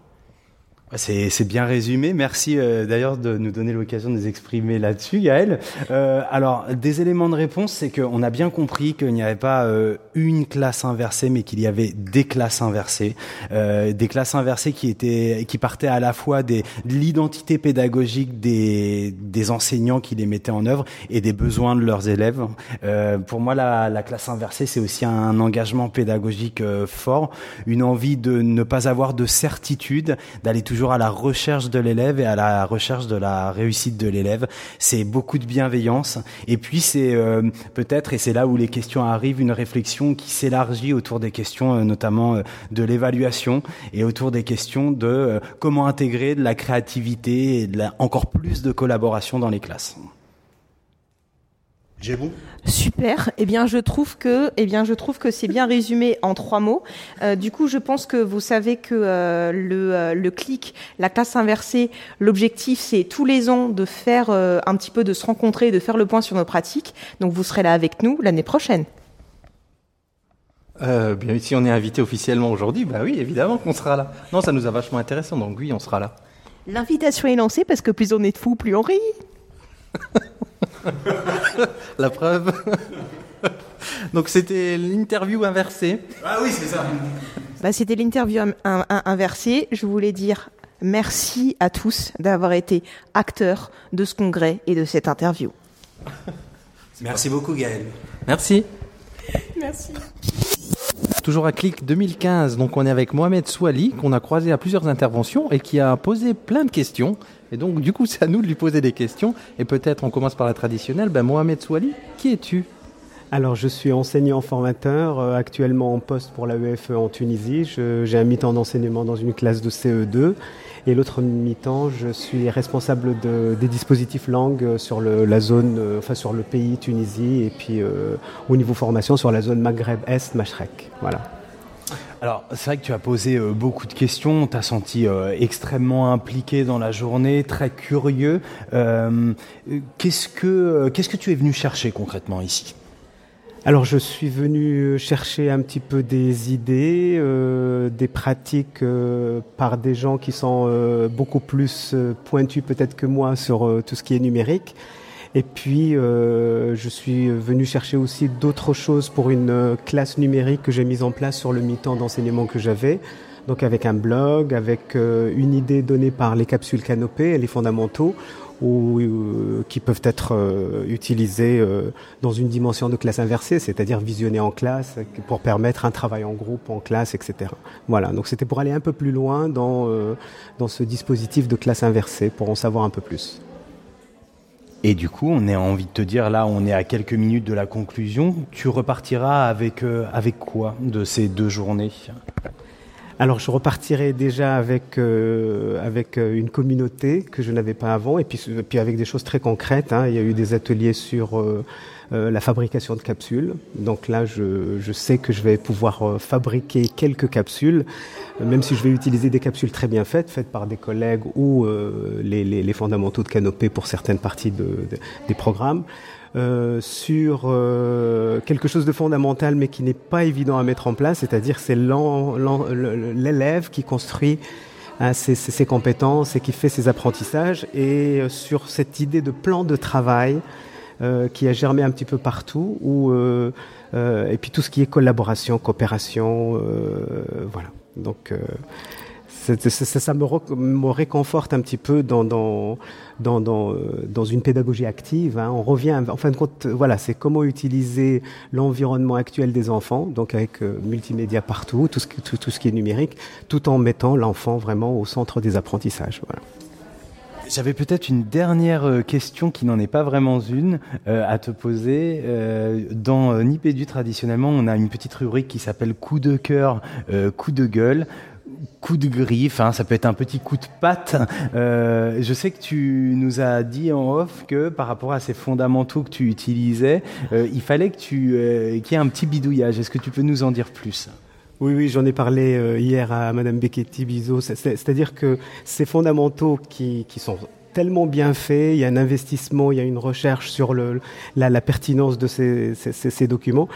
C'est bien résumé. Merci euh, d'ailleurs de nous donner l'occasion de nous exprimer là-dessus, Gaël. Euh, alors, des éléments de réponse, c'est qu'on a bien compris qu'il n'y avait pas euh, une classe inversée, mais qu'il y avait des classes inversées, euh, des classes inversées qui étaient, qui partaient à la fois des, de l'identité pédagogique des, des enseignants qui les mettaient en œuvre et des besoins de leurs élèves. Euh, pour moi, la, la classe inversée, c'est aussi un engagement pédagogique euh, fort, une envie de ne pas avoir de certitude, d'aller toujours à la recherche de l'élève et à la recherche de la réussite de l'élève. C'est beaucoup de bienveillance. Et puis c'est euh, peut-être, et c'est là où les questions arrivent, une réflexion qui s'élargit autour des questions euh, notamment euh, de l'évaluation et autour des questions de euh, comment intégrer de la créativité et de la, encore plus de collaboration dans les classes. Super. Eh bien, je trouve que, eh bien, je trouve que c'est bien résumé en trois mots. Euh, du coup, je pense que vous savez que euh, le, euh, le clic, la classe inversée, l'objectif, c'est tous les ans de faire euh, un petit peu de se rencontrer, de faire le point sur nos pratiques. Donc, vous serez là avec nous l'année prochaine. Euh, bien, si on est invité officiellement aujourd'hui, bah oui, évidemment qu'on sera là. Non, ça nous a vachement intéressant, donc oui, on sera là. L'invitation est lancée parce que plus on est de fous, plus on rit. La preuve. donc c'était l'interview inversée. Ah oui, c'est ça. Bah, C'était l'interview in- in- in- inversée. Je voulais dire merci à tous d'avoir été acteurs de ce congrès et de cette interview. Merci beaucoup, Gaël. Merci. Merci. Toujours à Clic 2015, donc on est avec Mohamed Souali, qu'on a croisé à plusieurs interventions et qui a posé plein de questions. Et donc, du coup, c'est à nous de lui poser des questions. Et peut-être on commence par la traditionnelle. Ben, Mohamed Souali, qui es-tu? Alors, je suis enseignant formateur, euh, actuellement en poste pour l'AEFE en Tunisie. J'ai un mi-temps d'enseignement dans une classe de CE2 et l'autre mi-temps, je suis responsable de- des dispositifs langues euh, sur le, la zone, euh, enfin sur le pays Tunisie et puis au niveau formation sur la zone Maghreb Est, Machrek. Voilà. Alors, c'est vrai que tu as posé euh, beaucoup de questions, on t'a senti euh, extrêmement impliqué dans la journée, très curieux. Euh, qu'est-ce que qu'est-ce que tu es venu chercher concrètement ici? Alors je suis venu chercher un petit peu des idées, des pratiques par des gens qui sont beaucoup plus pointus peut-être que moi sur tout ce qui est numérique. Et puis euh, je suis venu chercher aussi d'autres choses pour une euh, classe numérique que j'ai mise en place sur le mi-temps d'enseignement que j'avais. Donc avec un blog, avec euh, une idée donnée par les capsules canopées et les fondamentaux, ou qui peuvent être euh, utilisés dans une dimension de classe inversée, c'est-à-dire visionner en classe pour permettre un travail en groupe, en classe, etc. Voilà, donc c'était pour aller un peu plus loin dans, dans ce dispositif de classe inversée, pour en savoir un peu plus. Et du coup, on a envie de te dire, là, on est à quelques minutes de la conclusion. Tu repartiras avec, euh, avec quoi de ces deux journées? Alors je repartirai déjà avec euh, avec euh, une communauté que je n'avais pas avant et puis avec des choses très concrètes. hein. Il y a eu des ateliers sur euh, la fabrication de capsules. Donc là, je, je sais que je vais pouvoir euh, fabriquer quelques capsules, même si je vais utiliser des capsules très bien faites, faites par des collègues ou euh, les, les, les fondamentaux de Canopée pour certaines parties de, de- des programmes. Euh, sur euh, quelque chose de fondamental mais qui n'est pas évident à mettre en place, c'est-à-dire c'est l'élève qui construit hein, ses, ses- ses compétences et qui fait ses apprentissages. Et euh, sur cette idée de plan de travail euh, qui a germé un petit peu partout, où, euh, euh, et puis tout ce qui est collaboration, coopération, euh, voilà. Donc euh, c'est- c'est- ça, ça me, réconforte un petit peu dans, dans, dans, dans, une pédagogie active. hein. On revient, en fin de compte, voilà, c'est comment utiliser l'environnement actuel des enfants, donc avec multimédia partout, tout ce, qui- tout, tout ce qui est numérique, tout en mettant l'enfant vraiment au centre des apprentissages. Voilà. J'avais peut-être une dernière euh, question qui n'en est pas vraiment une euh, à te poser. Euh, dans Nipédu, traditionnellement, on a une petite rubrique qui s'appelle coup de cœur, coup de gueule. Coup de griffe, hein, ça peut être un petit coup de patte. Je sais que tu nous as dit en off que par rapport à ces fondamentaux que tu utilisais, il fallait qu'il y ait un petit bidouillage. Est-ce que tu peux nous en dire plus? Oui, oui, j'en ai parlé euh, hier à Madame Becchetti Bizot. C'est- c'est- C'est-à-dire que ces fondamentaux qui, sont tellement bien faits, il y a un investissement, il y a une recherche sur la, pertinence de ces documents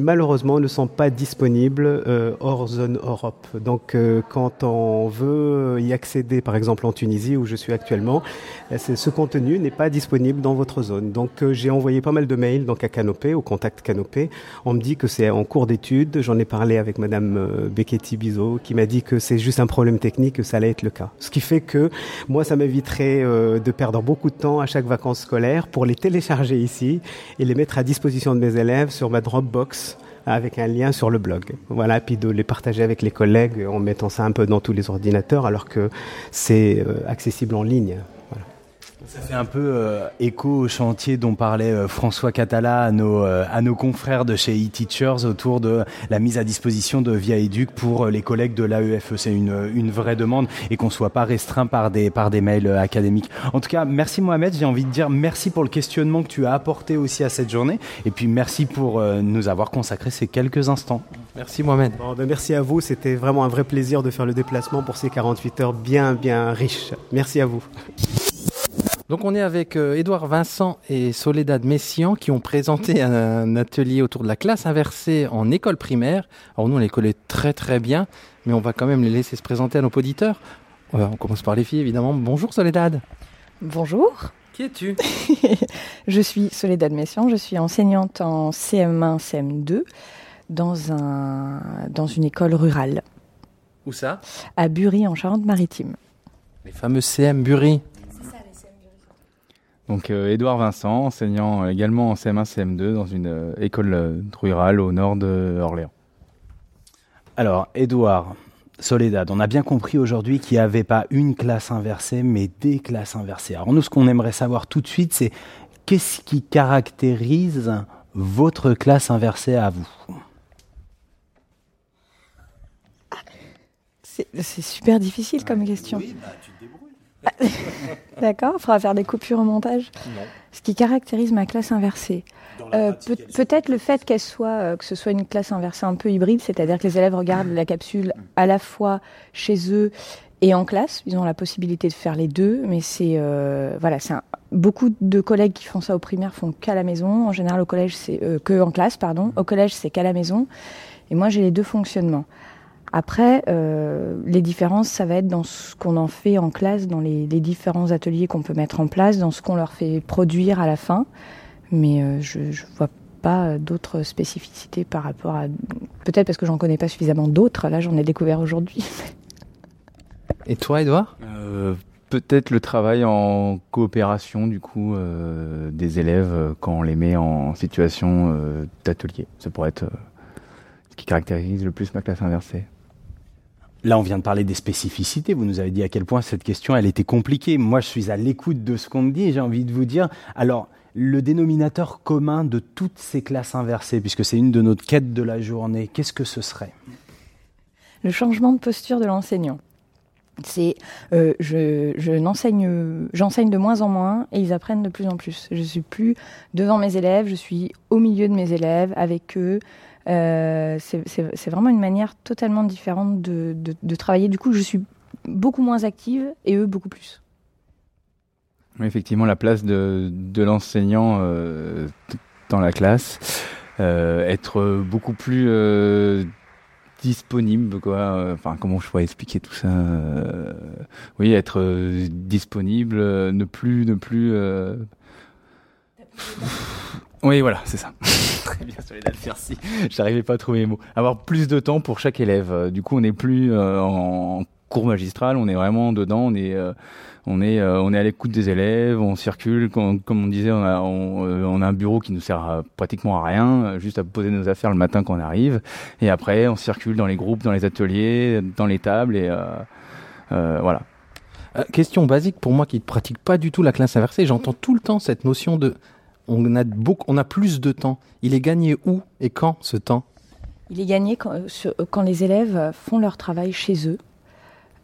malheureusement ne sont pas disponibles euh, hors zone Europe. Donc euh, quand on veut y accéder, par exemple en Tunisie où je suis actuellement, euh, ce contenu n'est pas disponible dans votre zone. Donc j'ai envoyé pas mal de mails donc à Canopé, au contact Canopé. On me dit que c'est en cours d'étude. J'en ai parlé avec Madame Becchetti Bizot qui m'a dit que c'est juste un problème technique, que ça allait être le cas. Ce qui fait que moi ça m'éviterait de perdre beaucoup de temps à chaque vacances scolaires pour les télécharger ici et les mettre à disposition de mes élèves sur ma Dropbox avec un lien sur le blog. Voilà, puis de les partager avec les collègues en mettant ça un peu dans tous les ordinateurs alors que c'est euh, accessible en ligne. Ça fait un peu euh, écho au chantier dont parlait euh, François Catala à nos, euh, à nos confrères de chez eTeachers autour de la mise à disposition de Via Educ pour les collègues de l'AEFE. C'est une, une vraie demande et qu'on soit pas restreint par des, par des mails académiques. En tout cas, merci Mohamed. J'ai envie de dire merci pour le questionnement que tu as apporté aussi à cette journée et puis merci pour nous avoir consacré ces quelques instants. Merci Mohamed. Ben, merci à vous. C'était vraiment un vrai plaisir de faire le déplacement pour ces 48 heures bien, bien riches. Merci à vous. Donc on est avec Edouard Vincent et Soledad Messian qui ont présenté un atelier autour de la classe inversée en école primaire. Alors nous on les connaît très très bien, mais on va quand même les laisser se présenter à nos auditeurs. On commence par les filles évidemment. Bonjour Soledad. Bonjour. Qui es-tu? Je suis Soledad Messian, je suis enseignante en CM1, CM2 dans, un, dans une école rurale. Où ça? À Bury en Charente-Maritime. Les fameux CM Bury. Donc euh, Édouard Vincent, enseignant également en CM1, CM2 dans une euh, école euh, rurale au nord de Orléans. Alors Édouard, Soledad, on a bien compris aujourd'hui qu'il n'y avait pas une classe inversée, mais des classes inversées. Alors nous, ce qu'on aimerait savoir tout de suite, c'est qu'est-ce qui caractérise votre classe inversée à vous? C'est super difficile comme question. Oui, bah, tu D'accord, il faudra faire des coupures au montage. Ce qui caractérise ma classe inversée. Euh, peut-être le fait qu'elle soit, euh, que ce soit une classe inversée un peu hybride, c'est-à-dire que les élèves regardent la capsule à la fois chez eux et en classe. Ils ont la possibilité de faire les deux, mais c'est euh, voilà, c'est beaucoup de collègues qui font ça au primaire font qu'à la maison. En général, au collège, c'est que en classe, pardon. Au collège, c'est qu'à la maison. Et moi, j'ai les deux fonctionnements. Après, euh, les différences, ça va être dans ce qu'on en fait en classe, dans les, différents ateliers qu'on peut mettre en place, dans ce qu'on leur fait produire à la fin. Mais euh, je ne vois pas d'autres spécificités par rapport à... Peut-être parce que j'en connais pas suffisamment d'autres. Là, j'en ai découvert aujourd'hui. Et toi, Edouard euh, Peut-être le travail en coopération, du coup, des élèves quand on les met en situation d'atelier. Ça pourrait être ce qui caractérise le plus ma classe inversée. Là, on vient de parler des spécificités. Vous nous avez dit à quel point cette question, était compliquée. Moi, je suis à l'écoute de ce qu'on me dit et j'ai envie de vous dire, alors, le dénominateur commun de toutes ces classes inversées, puisque c'est une de nos quêtes de la journée, qu'est-ce que ce serait? Le changement de posture de l'enseignant. C'est, euh, je, j'enseigne de moins en moins et ils apprennent de plus en plus. Je suis plus devant mes élèves, je suis au milieu de mes élèves avec eux. Euh, c'est vraiment une manière totalement différente de, de, travailler. Du coup, je suis beaucoup moins active et eux beaucoup plus. effectivement, la place de, de l'enseignant euh, dans la classe, euh, être beaucoup plus disponible, quoi. Enfin, comment je pourrais expliquer tout ça Oui, être disponible, ne plus, ne plus. Oui, voilà, c'est ça. Très bien, Soledad, merci. J'arrivais pas à trouver les mots. Avoir plus de temps pour chaque élève. Euh, du coup, on n'est plus euh, en cours magistral, on est vraiment dedans, on est, euh, on est, on est à l'écoute des élèves, on circule. Comme, on disait, on a, on, a, un bureau qui nous sert pratiquement à rien, juste à poser nos affaires le matin quand on arrive. Et après, on circule dans les groupes, dans les ateliers, dans les tables, et voilà. question basique pour moi qui ne pratique pas du tout la classe inversée, j'entends tout le temps cette notion de on a, beaucoup, on a plus de temps. Il est gagné où et quand ce temps? Il est gagné quand, euh, les élèves font leur travail chez eux.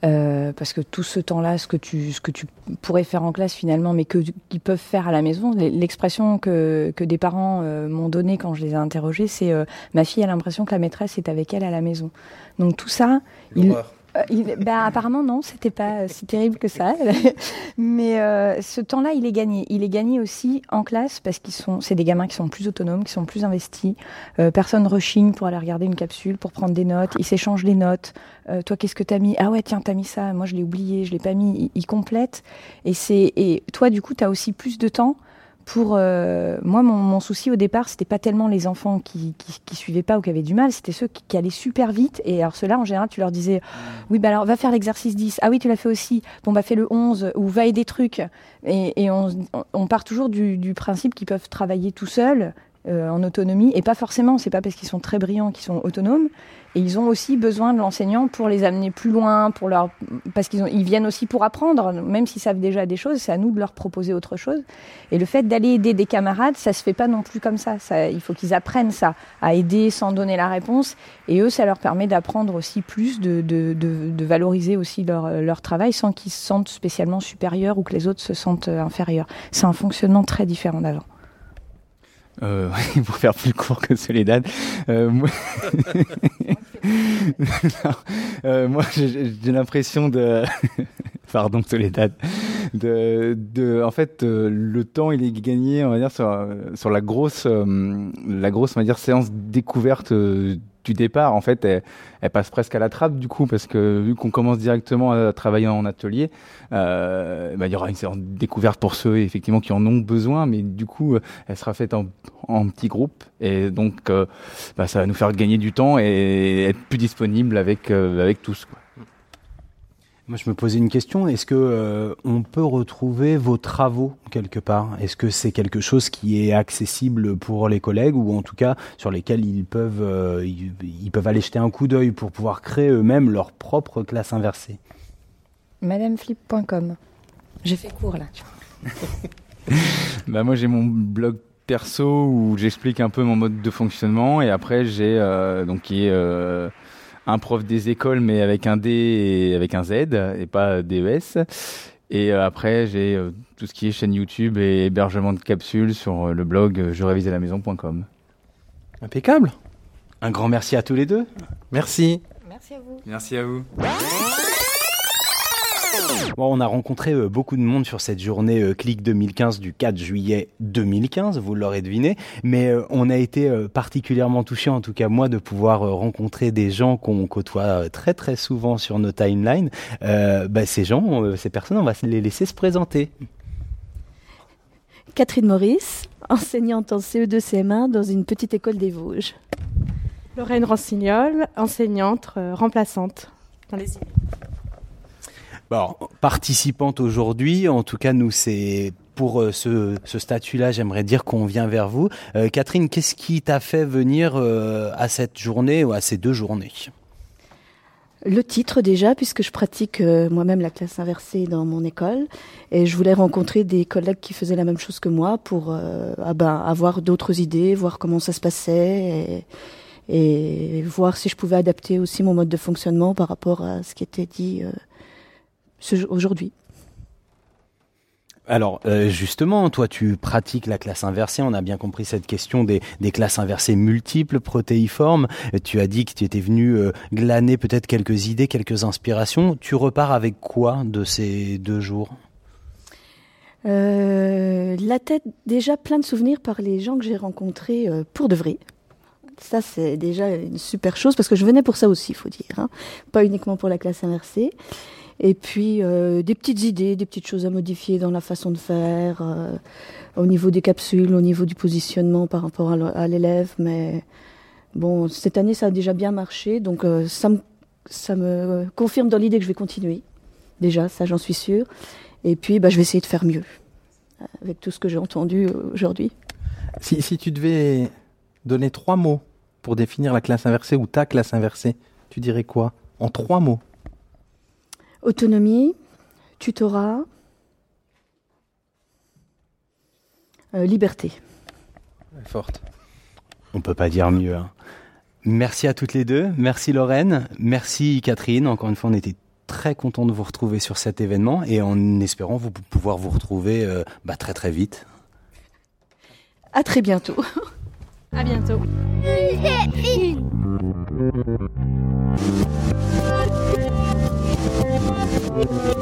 Euh, parce que tout ce temps-là, ce que tu ce que tu pourrais faire en classe finalement, mais que qu'ils peuvent faire à la maison. L'expression que que des parents euh, m'ont donnée quand je les ai interrogés, c'est ma fille a l'impression que la maîtresse est avec elle à la maison. Donc tout ça, il, Euh, il- bah, apparemment non, c'était pas euh, si terrible que ça. Mais euh, ce temps-là, il est gagné. Il est gagné aussi en classe parce qu'ils sont, c'est des gamins qui sont plus autonomes, qui sont plus investis. Euh, personne rechigne pour aller regarder une capsule, pour prendre des notes. Ils s'échangent les notes. Euh, toi, qu'est-ce que t'as mis? Ah ouais, tiens, t'as mis ça. Moi, je l'ai oublié, je l'ai pas mis. Ils, ils complètent. Et c'est et toi, du coup, t'as aussi plus de temps pour euh, moi mon, souci au départ c'était pas tellement les enfants qui, suivaient pas ou qui avaient du mal c'était ceux qui, allaient super vite. Et alors ceux-là en général tu leur disais oui bah alors va faire l'exercice 10 ah oui tu l'as fait aussi. Bon bah fais le 11 ou va aider trucs et, on, part toujours du, du principe qu'ils peuvent travailler tout seuls euh, en autonomie. Et pas forcément c'est pas parce qu'ils sont très brillants qu'ils sont autonomes et ils ont aussi besoin de l'enseignant pour les amener plus loin pour leur parce qu'ils ont ils viennent aussi pour apprendre. Même s'ils savent déjà des choses c'est à nous de leur proposer autre chose. Et le fait d'aller aider des camarades ça se fait pas non plus comme ça, ça il faut qu'ils apprennent ça à aider sans donner la réponse. Et eux ça leur permet d'apprendre aussi plus de, de, de, de valoriser aussi leur, leur travail sans qu'ils se sentent spécialement supérieurs ou que les autres se sentent inférieurs. C'est un fonctionnement très différent d'avant Euh, pour faire plus court que Soledad, euh, euh, moi j'ai l'impression de, pardon Soledad, de, de, en fait, euh, le temps il est gagné, on va dire sur, sur la grosse, euh, la grosse, on va dire séance découverte euh, du départ. En fait, elle, elle passe presque à la trappe du coup parce que vu qu'on commence directement à travailler en atelier, euh, bah, il y aura une séance découverte pour ceux effectivement qui en ont besoin, mais du coup, elle sera faite en, en petits groupes et donc euh, bah, ça va nous faire gagner du temps et être plus disponible avec euh, avec tous. Quoi. Moi, je me posais une question. Est-ce que euh, on peut retrouver vos travaux quelque part? Est-ce que c'est quelque chose qui est accessible pour les collègues ou en tout cas sur lesquels ils peuvent euh, ils, ils peuvent aller jeter un coup d'œil pour pouvoir créer eux-mêmes leur propre classe inversée? Madameflip.com j'ai fait cours là tu vois. Bah moi j'ai mon blog perso où j'explique un peu mon mode de fonctionnement et après j'ai euh, donc qui est euh, un prof des écoles mais avec un D et avec un Z et pas DES. Et euh, après j'ai euh, tout ce qui est chaîne YouTube et hébergement de capsules sur euh, le blog euh, je révise à la maison.com. Impeccable. Un grand merci à tous les deux. Merci. Merci à vous. Merci à vous. Bon, on a rencontré euh, beaucoup de monde sur cette journée euh, Click 2015 du 4 juillet 2015, vous l'aurez deviné, mais euh, on a été euh, particulièrement touché, en tout cas moi, de pouvoir rencontrer des gens qu'on côtoie très très souvent sur nos timelines. Euh, bah, ces gens, ces personnes, on va les laisser se présenter. Catherine Maurice, enseignante en CE2 CM1 dans une petite école des Vosges. Lorraine Rossignol, enseignante euh, remplaçante dans les îles. Bon, participante aujourd'hui, en tout cas nous c'est pour euh, ce, statut-là, j'aimerais dire qu'on vient vers vous. Euh, Catherine, qu'est-ce qui t'a fait venir euh, à cette journée ou à ces deux journées? Le titre déjà, puisque je pratique moi-même la classe inversée dans mon école, et je voulais rencontrer des collègues qui faisaient la même chose que moi pour ah ben, avoir d'autres idées, voir comment ça se passait, et, voir si je pouvais adapter aussi mon mode de fonctionnement par rapport à ce qui était dit aujourd'hui. Alors euh, justement, toi tu pratiques la classe inversée, on a bien compris cette question des, des classes inversées multiples, protéiformes. Euh, Tu as dit que tu étais venu euh, glaner peut-être quelques idées, quelques inspirations. Tu repars avec quoi de ces deux jours? Euh, la tête déjà plein de souvenirs par les gens que j'ai rencontrés pour de vrai. Ça, c'est déjà une super chose parce que je venais pour ça aussi, il faut dire. hein. Pas uniquement pour la classe inversée. Et puis, euh, des petites idées, des petites choses à modifier dans la façon de faire, euh, au niveau des capsules, au niveau du positionnement par rapport à l'élève. Mais bon, cette année, ça a déjà bien marché. Donc, euh, ça, me, confirme dans l'idée que je vais continuer. Déjà, ça, j'en suis sûre. Et puis, bah, je vais essayer de faire mieux avec tout ce que j'ai entendu aujourd'hui. Si tu devais donner trois mots pour définir la classe inversée ou ta classe inversée, tu dirais quoi? En trois mots. Autonomie, tutorat, euh, liberté. Forte. On peut pas dire mieux. hein. Merci à toutes les deux. Merci Lorraine. Merci Catherine. Encore une fois, on était très content de vous retrouver sur cet événement et en espérant vous pouvoir vous retrouver euh, bah, très très vite. À très bientôt. À bientôt. Müzik